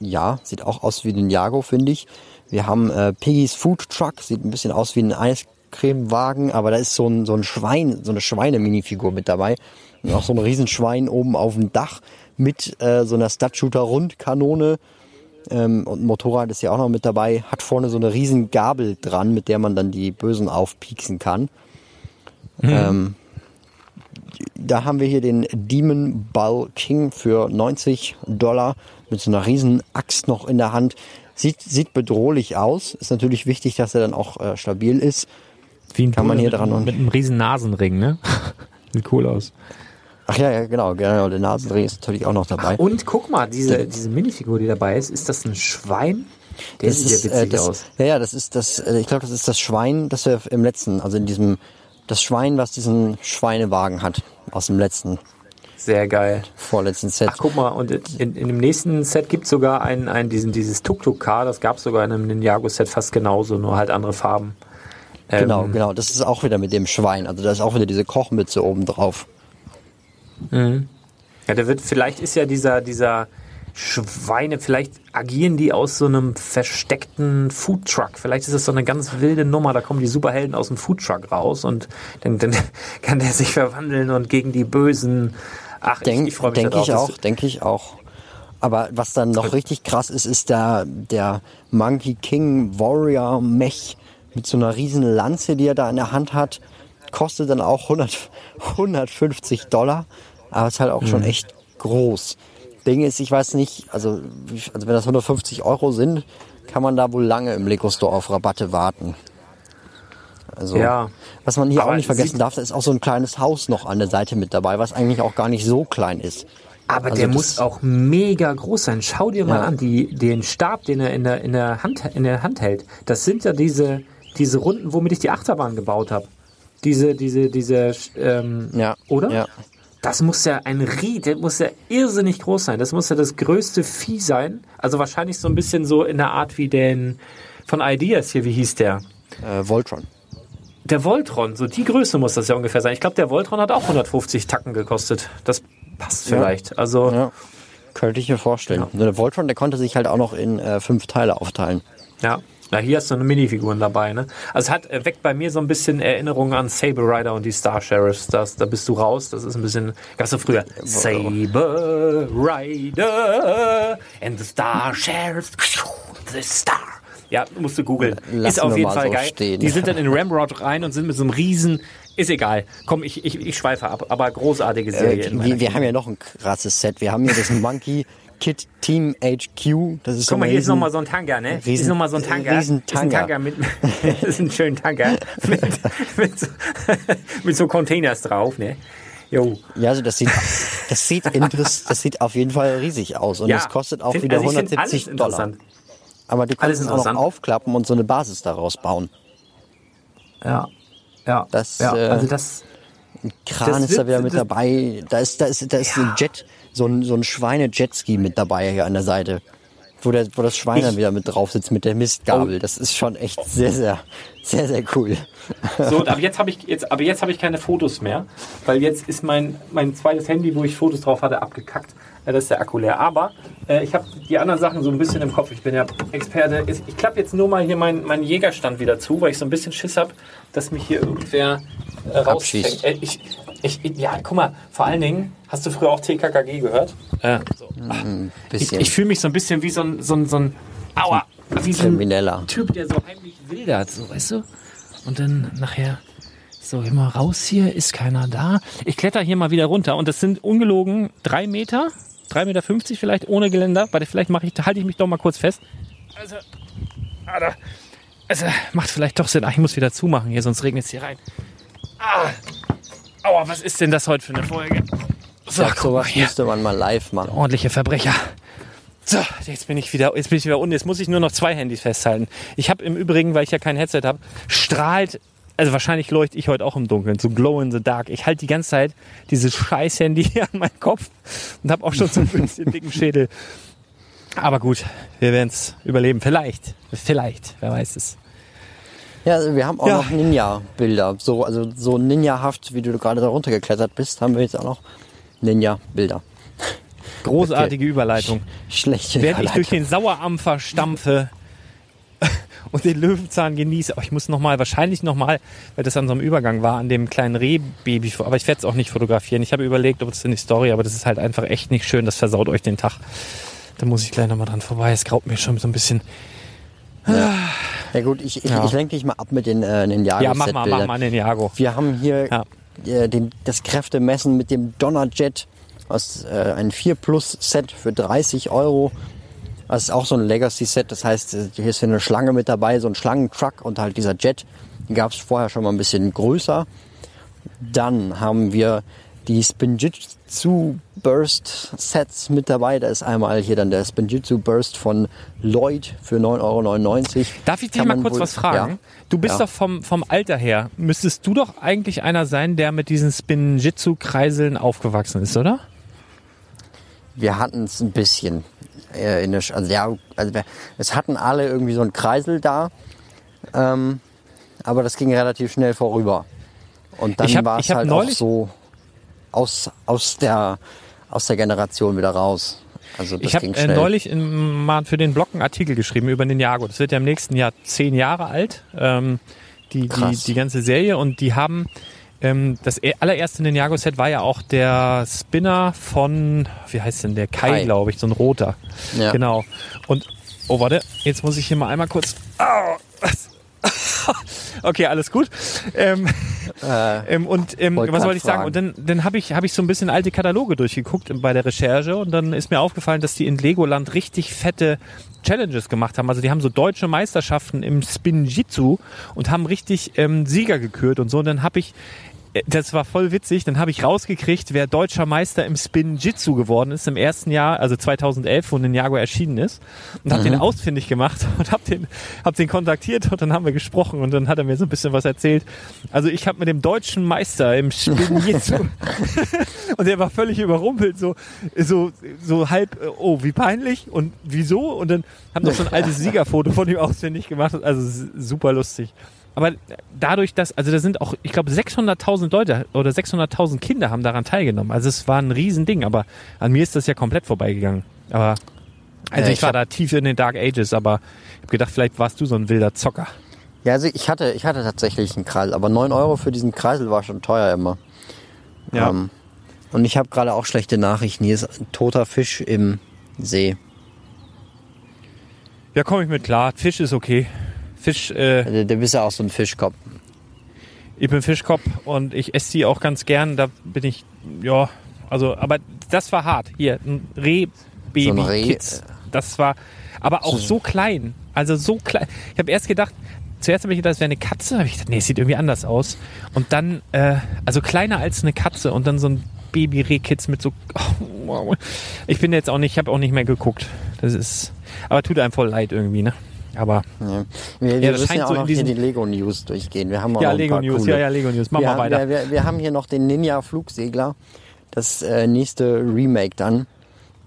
ja, sieht auch aus wie ein Jago, finde ich. Wir haben äh, Piggy's Food Truck, sieht ein bisschen aus wie ein Eiscremewagen, aber da ist so ein, so ein Schwein, so eine Schweineminifigur mit dabei. Und auch so ein Riesenschwein oben auf dem Dach mit äh, so einer Stud-Shooter-Rundkanone. Ähm, und ein Motorrad ist ja auch noch mit dabei. Hat vorne so eine riesen Gabel dran, mit der man dann die Bösen aufpieksen kann. Ähm, da haben wir hier den Demon Ball King für 90 Dollar mit so einer riesen Axt noch in der Hand. Sieht, sieht bedrohlich aus. Ist natürlich wichtig, dass er dann auch äh, stabil ist. Wie ein Kann man hier mit, dran- mit einem riesen Nasenring, ne? Sieht cool aus. Ach ja, ja, genau, genau. Der Nasenring ist natürlich auch noch dabei. Und guck mal, diese, diese Minifigur, die dabei ist, ist das ein Schwein? Der Das sieht ja ist, witzig äh, das, aus. Ja, ja, das ist das, äh, ich glaube, das ist das Schwein, das wir im letzten, also in diesem, das Schwein, was diesen Schweinewagen hat, aus dem letzten, Sehr geil. vorletzten Set. Ach, guck mal, und in, in dem nächsten Set gibt es sogar einen, einen, diesen, dieses Tuk-Tuk-Car, das gab es sogar in einem Ninjago-Set fast genauso, nur halt andere Farben. Ähm, Genau, genau. Das ist auch wieder mit dem Schwein. Also da ist auch wieder diese Kochmütze oben drauf. Ja, der wird, vielleicht ist ja dieser, dieser Schweine, vielleicht agieren die aus so einem versteckten Foodtruck. Vielleicht ist das so eine ganz wilde Nummer, da kommen die Superhelden aus dem Foodtruck raus und dann, dann kann der sich verwandeln und gegen die Bösen. Ach, Denk, ich, ich freue mich denke ich auch, denke ich auch. Aber was dann noch richtig krass ist, ist der, der Monkey King Warrior Mech mit so einer riesen Lanze, die er da in der Hand hat. Kostet dann auch 100, 150 Dollar. Aber ist halt auch Mhm. schon echt groß. Ding ist, ich weiß nicht, also, also wenn das 150 Euro sind, kann man da wohl lange im Lego Store auf Rabatte warten. Also, Ja. was man hier Aber auch nicht vergessen darf, da ist auch so ein kleines Haus noch an der Seite mit dabei, was eigentlich auch gar nicht so klein ist. Aber Also der muss auch mega groß sein. Schau dir mal Ja. an, die, den Stab, den er in der, in, der Hand, in der Hand hält. Das sind ja diese, diese Runden, womit ich die Achterbahn gebaut habe. Diese, diese, diese, ähm, Ja, oder? ja. Das muss ja ein Ried, der muss ja irrsinnig groß sein. Das muss ja das größte Vieh sein. Also wahrscheinlich so ein bisschen so in der Art wie den von Ideas hier, wie hieß der? Äh, Voltron. Der Voltron, so die Größe muss das ja ungefähr sein. Ich glaube, der Voltron hat auch 150 Tacken gekostet. Das passt vielleicht. Also Ja. Könnte ich mir vorstellen. Nur Der Voltron, der konnte sich halt auch noch in äh, fünf Teile aufteilen. Ja. Na, hier hast du eine Minifiguren dabei, ne? Also es hat äh, weckt bei mir so ein bisschen Erinnerungen an Saber Rider und die Star Sheriffs. Das, da bist du raus. Das ist ein bisschen, gab's so früher. Saber Rider and the Star Sheriffs, the Star. Ja, musst du googeln. Lassen Ist auf jeden Fall so geil. stehen. Die sind dann in Ramrod rein und sind mit so einem riesen, ist egal. Komm, ich, ich, ich schweife ab, aber großartige Serie. Äh, wir, wir haben ja noch ein krasses Set. Wir haben hier das Monkey Kid Team HQ. Das ist so Guck mal, ein hier ist riesen- nochmal so ein Tanker, ne? hier ist riesen- nochmal so ein Tanker. riesen Ist ein Tanker. Tanker mit, ist ein schöner Tanker. mit, mit, so, mit so Containers drauf, ne? Jo. Ja, also das sieht, das sieht interess das sieht auf jeden Fall riesig aus und Ja, es kostet auch find- wieder also ich find 170 alles Dollar. interessant. Aber du kannst es auch noch interessant. aufklappen und so eine Basis daraus bauen. Ja. Ja. Das, ja. äh, also das, Kran Das ist da wird- wieder mit das- dabei. Da ist, da ist, da ist ein Jet, so ein, so ein Schweine-Jetski mit dabei hier an der Seite. Wo, der, wo das Schwein dann wieder mit drauf sitzt mit der Mistgabel. Oh. Das ist schon echt sehr, sehr, sehr, sehr cool. so, aber jetzt habe ich jetzt, aber jetzt habe ich keine Fotos mehr, weil jetzt ist mein, mein zweites Handy, wo ich Fotos drauf hatte, abgekackt. Ja, das ist der Akku leer. Aber äh, ich habe die anderen Sachen so ein bisschen im Kopf. Ich bin ja Experte. Ich, klappe jetzt nur mal hier meinen meinen Jägerstand wieder zu, weil ich so ein bisschen Schiss habe, dass mich hier irgendwer äh, rausfängt. Äh, ich, ich, ich, ja, guck mal, vor allen Dingen, hast du früher auch TKKG gehört? Ja. So. Ich, Bisschen ich fühle mich so ein bisschen wie so ein, so ein, so ein Aua, wie so ein krimineller. Typ, der so heimlich wildert, so, weißt du? Und dann nachher so immer raus hier, ist keiner da. Ich kletter hier mal wieder runter und das sind ungelogen drei Meter, 3,50 Meter vielleicht ohne Geländer. Warte, vielleicht mache ich, halte ich mich doch mal kurz fest. Also, Alter, also macht vielleicht doch Sinn. Ach, ich muss wieder zumachen hier, sonst regnet es hier rein. Ah, aua, was ist denn das heute für eine Folge? So, mal sowas hier müsste man mal live machen. ordentliche Verbrecher. So, jetzt bin ich wieder, jetzt bin ich wieder unten. Jetzt muss ich nur noch zwei Handys festhalten. Ich habe im Übrigen, weil ich ja kein Headset habe, strahlt, also wahrscheinlich leuchte ich heute auch im Dunkeln, so glow in the dark. Ich halte die ganze Zeit dieses scheiß Handy hier an meinen Kopf und habe auch schon so ein bisschen dicken Schädel. Aber gut, wir werden es überleben. Vielleicht, vielleicht, wer weiß es. Ja, also wir haben auch Ja. noch Ninja-Bilder. So, also so Ninja-haft, wie du gerade da runtergeklettert bist, haben wir jetzt auch noch Ninja-Bilder. Großartige Überleitung. Schlechte Während ich durch Überleitung. den Sauerampfer stampfe und den Löwenzahn genieße, aber ich muss nochmal, wahrscheinlich nochmal, weil das an so einem Übergang war, an dem kleinen Rehbaby, aber ich werde es auch nicht fotografieren. Ich habe überlegt, ob es in die Story, aber das ist halt einfach echt nicht schön, das versaut euch den Tag. Da muss ich gleich nochmal dran vorbei. Es graut mir schon so ein bisschen. Ja gut, ich, ich, Ja. ich lenke dich mal ab mit den äh, Ninjago Ja, mach mal, mach mal den Jago. Wir haben hier Ja. äh, den, das Kräftemessen mit dem Donnerjet aus äh, ein 4 Plus Set für 30 Euro. Das ist auch so ein Legacy Set, das heißt, äh, hier ist hier eine Schlange mit dabei, so ein Schlangentruck und halt dieser Jet. Den gab es vorher schon mal ein bisschen größer. Dann haben wir die Spinjitzu Burst Sets mit dabei. Da ist einmal hier dann der Spinjitzu Burst von Lloyd für 9,99 Euro. Darf ich dich Kann mal kurz wohl- was fragen? Ja. Du bist Ja. doch vom, vom Alter her, müsstest du doch eigentlich einer sein, der mit diesen Spinjitzu-Kreiseln aufgewachsen ist, oder? Wir hatten es ein bisschen. Äh, in der, also ja, also es hatten alle irgendwie so einen Kreisel da, ähm, aber das ging relativ schnell vorüber. Und dann war es halt auch neulich- so aus, aus, der, aus der Generation wieder raus. Also Ich habe äh, neulich in, mal für den Blog einen Artikel geschrieben über den Jago. Das wird ja im nächsten Jahr zehn Jahre alt, ähm, die, die, die ganze Serie. Und die haben, ähm, das e- allererste Ninjago-Set war ja auch der Spinner von, wie heißt denn der? Kai, Kai. glaube ich, so ein roter. Ja. Genau. Und, oh warte, jetzt muss ich hier mal einmal kurz... Au, was? okay, alles gut. Ähm, ähm, und ähm, was wollte ich sagen? fragen. Und dann, dann habe ich, hab ich so ein bisschen alte Kataloge durchgeguckt bei der Recherche und dann ist mir aufgefallen, dass die in Legoland richtig fette Challenges gemacht haben. Also die haben so deutsche Meisterschaften im Spinjitzu und haben richtig ähm, Sieger gekürt und so. Und dann habe ich äh, das war voll witzig. Dann habe ich rausgekriegt, wer deutscher Meister im Spin-Jitsu geworden ist im ersten Jahr, also 2011, wo Ninjago erschienen ist. Und habe den ausfindig gemacht und habe den, hab den kontaktiert und dann haben wir gesprochen und dann hat er mir so ein bisschen was erzählt. Also ich habe mit dem deutschen Meister im Spin-Jitsu und der war völlig überrumpelt, so, so, so halb, äh, oh, wie peinlich und wieso? Und dann haben noch so ein altes Siegerfoto von ihm ausfindig gemacht. Also super lustig. Aber dadurch, dass, also da sind auch, ich glaube, 600.000 Leute oder 600.000 Kinder haben daran teilgenommen. Also es war ein Riesending, aber an mir ist das ja komplett vorbeigegangen. Aber, also Ja, ich, ich war hab- da tief in den Dark Ages, aber ich habe gedacht, vielleicht warst du so ein wilder Zocker. Ja, also ich hatte, ich hatte tatsächlich einen Kreisel, aber 9 Euro für diesen Kreisel war schon teuer immer. Ja. Ähm, und ich habe gerade auch schlechte Nachrichten. Hier ist ein toter Fisch im See. Ja, komme ich mit klar. Fisch ist okay. Fisch, äh, Der, der bist ja auch so ein Fischkopf. Ich bin Fischkopf und ich esse die auch ganz gern. Da bin ich, ja, also, aber das war hart. Hier, ein Reh-Baby So Reh, Kids. Das war, aber auch so klein. Also so klein. Ich habe erst gedacht, zuerst habe ich gedacht, es wäre eine Katze. habe ich gedacht, nee, es sieht irgendwie anders aus. Und dann, äh, also kleiner als eine Katze und dann so ein Baby-Reh-Kids mit so. Oh, ich bin jetzt auch nicht, ich habe auch nicht mehr geguckt. Das ist, aber tut einem voll leid irgendwie, ne? Aber Ja. Wir, wir das müssen ja auch so in noch hier die Lego News durchgehen. Wir haben auch ja, Lego News, coole. ja, ja, Lego News. Mach wir, mal haben- weiter. Wir, wir, wir haben hier noch den Ninja Flugsegler. Das äh, nächste Remake dann.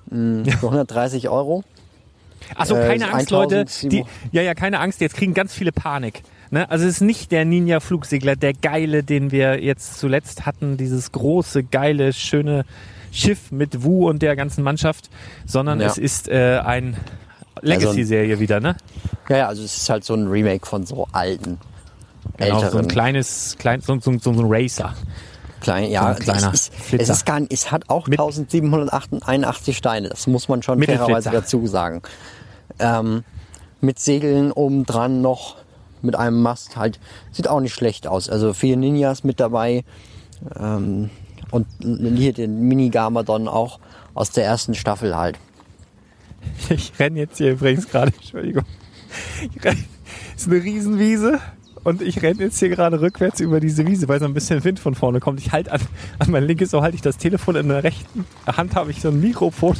Mm, Für 130 Euro. Achso, Äh, keine Angst, Leute. 1700. Die, ja, ja, keine Angst. Jetzt kriegen ganz viele Panik. Ne? Also es ist nicht der Ninja Flugsegler, der geile, den wir jetzt zuletzt hatten, dieses große, geile, schöne Schiff mit Wu und der ganzen Mannschaft, sondern Ja. es ist äh, ein Legacy-Serie wieder, ne? Ja, ja, also es ist halt so ein Remake von so alten, Genau, älteren. so ein kleines, klein, so, so, so ein Racer. Klein, So ja, ein kleiner es, ist, es ist gar nicht, es hat auch Mit- 1781 Steine. Das muss man schon fairerweise dazu sagen. Ähm, mit Segeln oben dran noch, mit einem Mast halt, sieht auch nicht schlecht aus. Also vier Ninjas mit dabei ähm, und hier den Mini-Garmadon auch aus der ersten Staffel halt. Ich renne jetzt hier übrigens gerade, Entschuldigung. Renn, ist eine Riesenwiese und ich renne jetzt hier gerade rückwärts über diese Wiese, weil so ein bisschen Wind von vorne kommt. Ich halte an, an mein linkes Ohr halte ich das Telefon in der rechten Hand habe ich so ein Mikrofon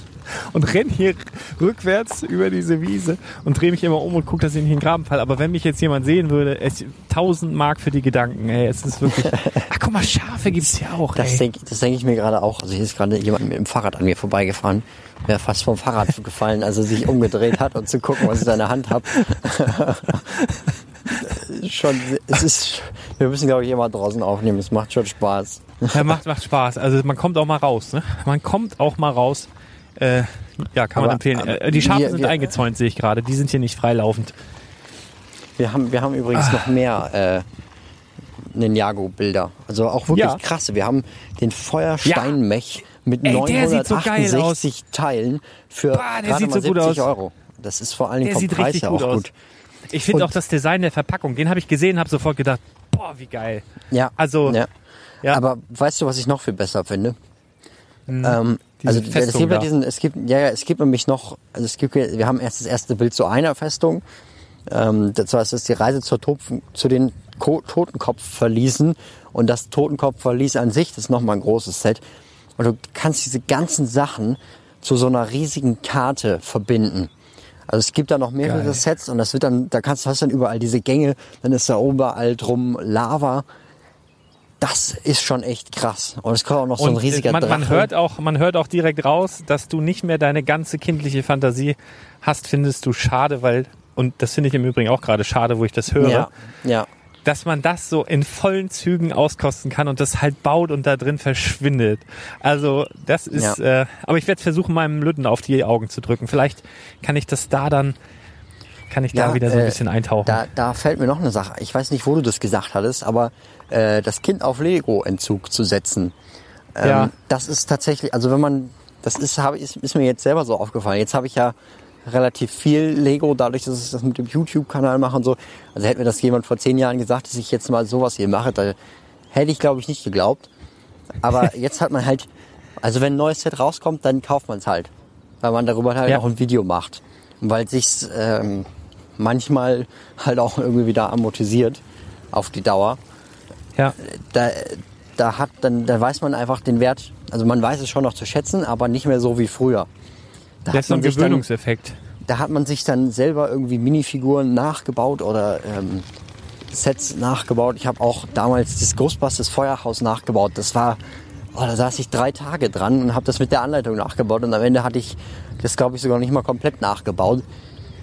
und renne hier rückwärts über diese Wiese und drehe mich immer um und gucke, dass ich nicht in den Graben falle. Aber wenn mich jetzt jemand sehen würde, es, 1000 Mark für die Gedanken. Ey, es ist wirklich. Ach guck mal, Schafe gibt's hier auch. Das denke denk ich mir gerade auch. Also hier ist gerade jemand mit dem Fahrrad an mir vorbeigefahren. Wäre fast vom Fahrrad gefallen, als er sich umgedreht hat und zu gucken, was ich in der Hand habe. schon, es ist, wir müssen glaube ich immer draußen aufnehmen. Es macht schon Spaß. Ja, macht, macht Spaß. Also man kommt auch mal raus. Ne? Man kommt auch mal raus. Äh, ja, kann man Aber, empfehlen. ähm, Äh, die Schafe wir- sind wir- eingezäunt, sehe ich gerade. Die sind hier nicht freilaufend. Wir haben, wir haben Ah. übrigens noch mehr äh, Ninjago-Bilder. Also auch wirklich Ja. krasse. Wir haben den Feuersteinmech mit Ey, der sieht so geil 968 Teilen für der gerade mal so gut 70 aus. Euro. Das ist vor allen Dingen Der vom sieht Preis richtig her gut auch aus. gut. Ich finde auch das Design der Verpackung, den habe ich gesehen, habe sofort gedacht, boah, wie geil. Ja. Also, ja. ja. Aber weißt du, was ich noch viel besser finde? Ähm, Also es Festung gibt ja diesen, es gibt, ja, ja, es gibt nämlich noch, also es gibt, wir haben erst das erste Bild zu einer Festung. Ähm, das heißt, das ist die Reise zur Topfen, zu den Ko Totenkopfverliesen und das Totenkopfverlies an sich, das ist nochmal ein großes Set. Und du kannst diese ganzen Sachen zu so einer riesigen Karte verbinden. Also es gibt da noch mehrere Geil. Sets und das wird dann, da kannst du hast dann überall diese Gänge, dann ist da überall drum Lava. Das ist schon echt krass. Und es kommt auch noch so ein äh, riesiger man, man, hört auch, man hört auch direkt raus, dass du nicht mehr deine ganze kindliche Fantasie hast, findest du schade, weil, und das finde ich im Übrigen auch gerade schade, wo ich das höre, ja, ja. dass man das so in vollen Zügen auskosten kann und das halt baut und da drin verschwindet. Also das ist, Ja. äh, aber ich werde versuchen, meinem Lütten auf die Augen zu drücken. Vielleicht kann ich das da dann, kann ich da Ja, wieder so ein äh, bisschen eintauchen. Da, da fällt mir noch eine Sache. Ich weiß nicht, wo du das gesagt hattest, aber äh, das Kind auf Lego-Entzug zu setzen, ähm, Ja. das ist tatsächlich, also wenn man, das ist, habe, ist, ist mir jetzt selber so aufgefallen. Jetzt habe ich ja relativ viel Lego, dadurch, dass ich das mit dem YouTube-Kanal mache und so. Also hätte mir das jemand vor zehn Jahren gesagt, dass ich jetzt mal sowas hier mache, da hätte ich, glaube ich, nicht geglaubt. Aber jetzt hat man halt, also wenn ein neues Set rauskommt, dann kauft man es halt. Weil man darüber halt Ja. auch ein Video macht. Und weil sich's ähm, manchmal halt auch irgendwie wieder amortisiert auf die Dauer. Ja. Da, da hat dann, da weiß man einfach den Wert, also man weiß es schon noch zu schätzen, aber nicht mehr so wie früher. Da Das ist so ein sich dann, Gewöhnungseffekt. da hat man sich dann selber irgendwie Minifiguren nachgebaut oder ähm, Sets nachgebaut. Ich habe auch damals das Ghostbusters Feuerhaus nachgebaut. Das war, oh, da saß ich drei Tage dran und habe das mit der Anleitung nachgebaut und am Ende hatte ich das, glaube ich, sogar nicht mal komplett nachgebaut.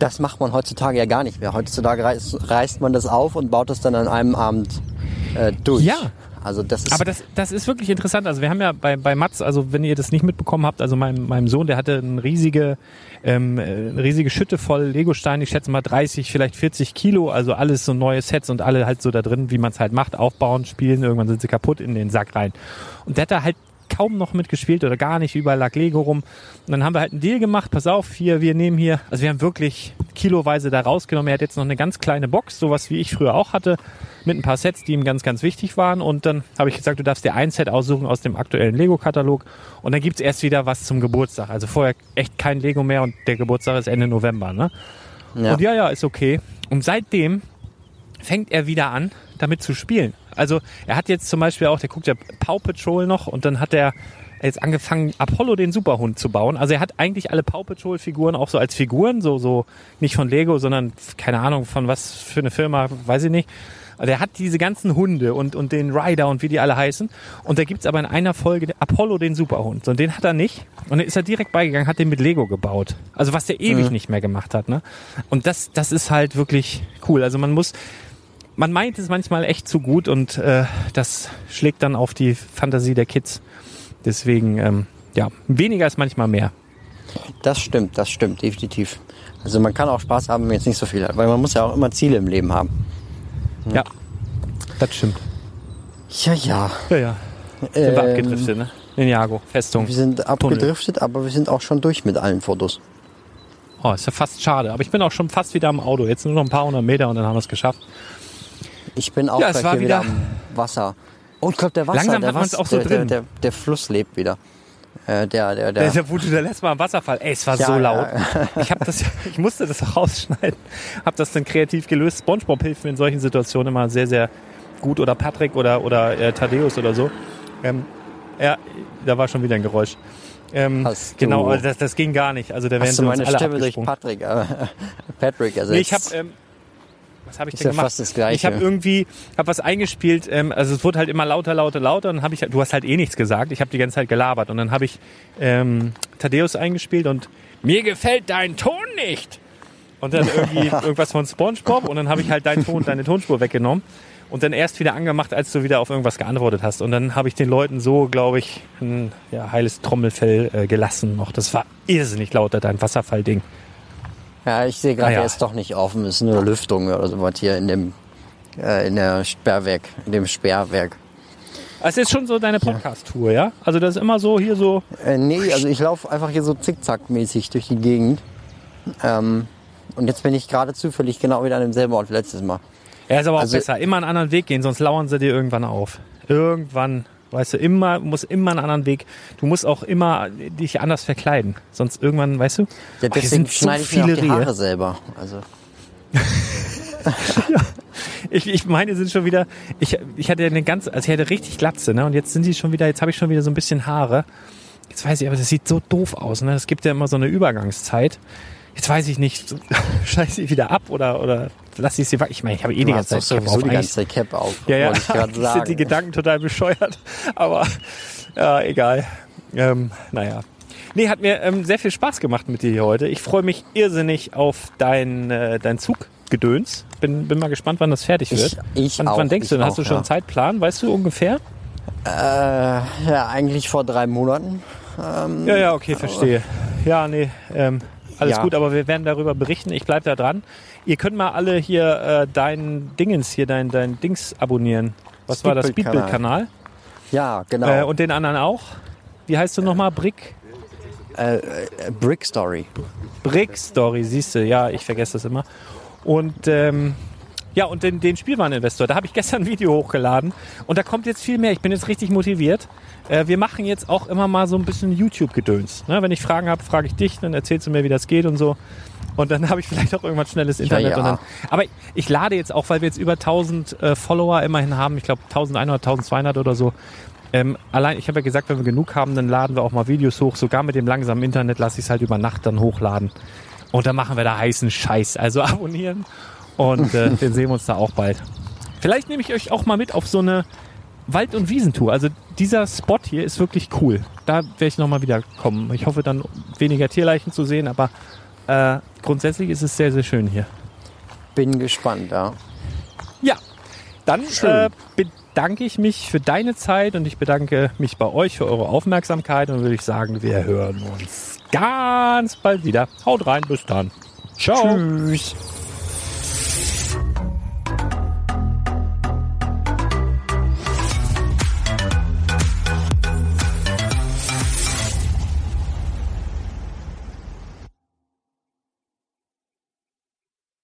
Das macht man heutzutage ja gar nicht mehr. Heutzutage reißt, reißt man das auf und baut das dann an einem Abend äh, durch. Ja. Also das ist Aber das, das ist wirklich interessant. Also wir haben ja bei, bei Mats, also wenn ihr das nicht mitbekommen habt, also meinem, meinem Sohn, der hatte eine riesige, ähm, äh, eine riesige Schütte voll Legosteine, ich schätze mal 30, vielleicht 40 Kilo, also alles so neue Sets und alle halt so da drin, wie man es halt macht, aufbauen, spielen, irgendwann sind sie kaputt in den Sack rein. Und der hat da halt kaum noch mitgespielt oder gar nicht, überall lag Lego rum. Und dann haben wir halt einen Deal gemacht, pass auf, hier, wir nehmen hier, also wir haben wirklich kiloweise da rausgenommen. Er hat jetzt noch eine ganz kleine Box, sowas wie ich früher auch hatte, mit ein paar Sets, die ihm ganz, ganz wichtig waren. Und dann habe ich gesagt, du darfst dir ein Set aussuchen aus dem aktuellen Lego-Katalog. Und dann gibt's erst wieder was zum Geburtstag. Also vorher echt kein Lego mehr und der Geburtstag ist Ende November. Ne? Ja. Und ja, ja, ist okay. Und seitdem fängt er wieder an, damit zu spielen. Also er hat jetzt zum Beispiel auch, der guckt ja Paw Patrol noch und dann hat er jetzt angefangen, Apollo den Superhund zu bauen. Also er hat eigentlich alle Paw Patrol Figuren auch so als Figuren, so, so nicht von Lego, sondern keine Ahnung von was für eine Firma, weiß ich nicht. Also er hat diese ganzen Hunde und, und den Rider und wie die alle heißen. Und da gibt's aber in einer Folge Apollo den Superhund. Und den hat er nicht. Und dann ist er direkt beigegangen, hat den mit Lego gebaut. Also was der ewig nicht mehr gemacht hat. Ne? Und das, das ist halt wirklich cool. Also man muss, man meint es manchmal echt zu gut und äh, das schlägt dann auf die Fantasie der Kids. Deswegen, ähm, ja, weniger ist manchmal mehr. Das stimmt, das stimmt, definitiv. Also man kann auch Spaß haben, wenn man jetzt nicht so viel hat, weil man muss ja auch immer Ziele im Leben haben. Ja, das stimmt. Ja, ja. Ja, ja. Sind wir Ähm, abgedriftet, ne? Ninjago, Festung. Wir sind abgedriftet, aber wir sind auch schon durch mit allen Fotos. Oh, ist ja fast schade. Aber ich bin auch schon fast wieder am Auto. Jetzt nur noch ein paar hundert Meter und dann haben wir es geschafft. Ich bin auch Ja, es gleich wieder, wieder- am Wasser. Oh, ich glaube, der Wasser, Langsam der, hat man's Was- auch so der, drin. Der, der, der Fluss lebt wieder. Äh, der, der, der. Der, der wurde der letzte Mal am Wasserfall. Ey, es war Ja, so ja, laut. Ich habe das, ich musste das auch rausschneiden. Habe das dann kreativ gelöst. SpongeBob hilft mir in solchen Situationen immer sehr, sehr gut. Oder Patrick oder oder äh, Thaddeus oder so. Ähm, ja, da war schon wieder ein Geräusch. Ähm, genau, das, das ging gar nicht. Also da wären Hast du meine alle Stimme durch. Patrick, äh, Patrick ersetzt? Nee, ich habe ähm, was habe ich Ist denn ja gemacht? fast das Gleiche. Ich habe irgendwie hab was eingespielt, ähm, also es wurde halt immer lauter, lauter, lauter und dann habe ich du hast halt eh nichts gesagt. Ich habe die ganze Zeit gelabert und dann habe ich ähm, Thaddeus eingespielt und mir gefällt dein Ton nicht. Und dann irgendwie irgendwas von SpongeBob und dann habe ich halt deinen Ton, deine Tonspur weggenommen. und dann erst wieder angemacht, als du wieder auf irgendwas geantwortet hast. Und dann habe ich den Leuten so, glaube ich, ein ja, heiles Trommelfell äh, gelassen noch. Das war irrsinnig laut, dein Wasserfallding. Ja, ich sehe gerade, Ah ja. der ist doch nicht offen. Es ist nur Lüftung oder sowas hier in dem, äh, in der Sperrwerk, in dem Sperrwerk. Es ist schon so deine Podcast-Tour, ja? Also das ist immer so hier so. Äh, nee, also ich laufe einfach hier so zickzackmäßig durch die Gegend. Ähm, und jetzt bin ich gerade zufällig genau wieder an demselben Ort wie letztes Mal. Ja, ist aber auch Also- besser. Immer einen anderen Weg gehen, sonst lauern sie dir irgendwann auf. Irgendwann, weißt du, immer, muss immer einen anderen Weg. Du musst auch immer dich anders verkleiden. Sonst irgendwann, weißt du? Ja, deswegen so schneide ich mir auch die Haare Rehe. selber. Also Ich, ich meine, sind schon wieder, ich, ich hatte eine ganz, also ich hatte richtig Glatze, ne? Und jetzt sind die schon wieder, jetzt habe ich schon wieder so ein bisschen Haare. Jetzt weiß ich, aber das sieht so doof aus, ne? Es gibt ja immer so eine Übergangszeit. Jetzt weiß ich nicht, so, scheiße ich wieder ab oder, oder lass ich sie weg. Ich meine, ich habe eh die ganze Zeit sowieso auf. die ganze Zeit Cap auf. Ja, ja, ich gerade eigentlich sind die sagen. Gedanken total bescheuert. Aber ja, egal. Ähm, naja. Nee, hat mir ähm, sehr viel Spaß gemacht mit dir hier heute. Ich freue mich irrsinnig auf dein, äh, dein Zuggedöns. Bin, bin mal gespannt, wann das fertig wird. Ich, ich wann, auch. wann denkst du, denn? hast du schon ja. einen Zeitplan? Weißt du ungefähr? Äh, ja, eigentlich vor drei Monaten. Ja, ja, okay, verstehe. Ja, nee, ähm, alles Ja. gut, aber wir werden darüber berichten. Ich bleibe da dran. Ihr könnt mal alle hier äh, dein Dingens hier, dein, dein Dings abonnieren. Was war das? Speedbild-Kanal. Speedbild-Kanal. Ja, genau. Äh, und den anderen auch. Wie heißt du nochmal? Brick? äh, äh, Brick Story. Brick Story, siehst du, ja, ich vergesse das immer. Und ähm, ja, und den, den Spielwareninvestor, da habe ich gestern ein Video hochgeladen und da kommt jetzt viel mehr. Ich bin jetzt richtig motiviert. Äh, wir machen jetzt auch immer mal so ein bisschen YouTube-Gedöns. Ne? Wenn ich Fragen habe, frage ich dich, dann erzählst du mir, wie das geht und so. Und dann habe ich vielleicht auch irgendwann schnelles Internet. ja. Und dann, aber ich lade jetzt auch, weil wir jetzt über 1000 äh, Follower immerhin haben, ich glaube 1100, 1200 oder so. Ähm, allein, ich habe ja gesagt, wenn wir genug haben, dann laden wir auch mal Videos hoch. Sogar mit dem langsamen Internet lasse ich es halt über Nacht dann hochladen. Und dann machen wir da heißen Scheiß. Also abonnieren und äh, den sehen wir uns da auch bald. Vielleicht nehme ich euch auch mal mit auf so eine Wald- und Wiesentour. Also dieser Spot hier ist wirklich cool. Da werde ich nochmal wieder kommen. Ich hoffe dann weniger Tierleichen zu sehen, aber äh, grundsätzlich ist es sehr, sehr schön hier. Bin gespannt, ja. Ja, dann äh, bedanke ich mich für deine Zeit und ich bedanke mich bei euch für eure Aufmerksamkeit und würde ich sagen, wir hören uns ganz bald wieder. Haut rein, bis dann. Ciao. Tschüss.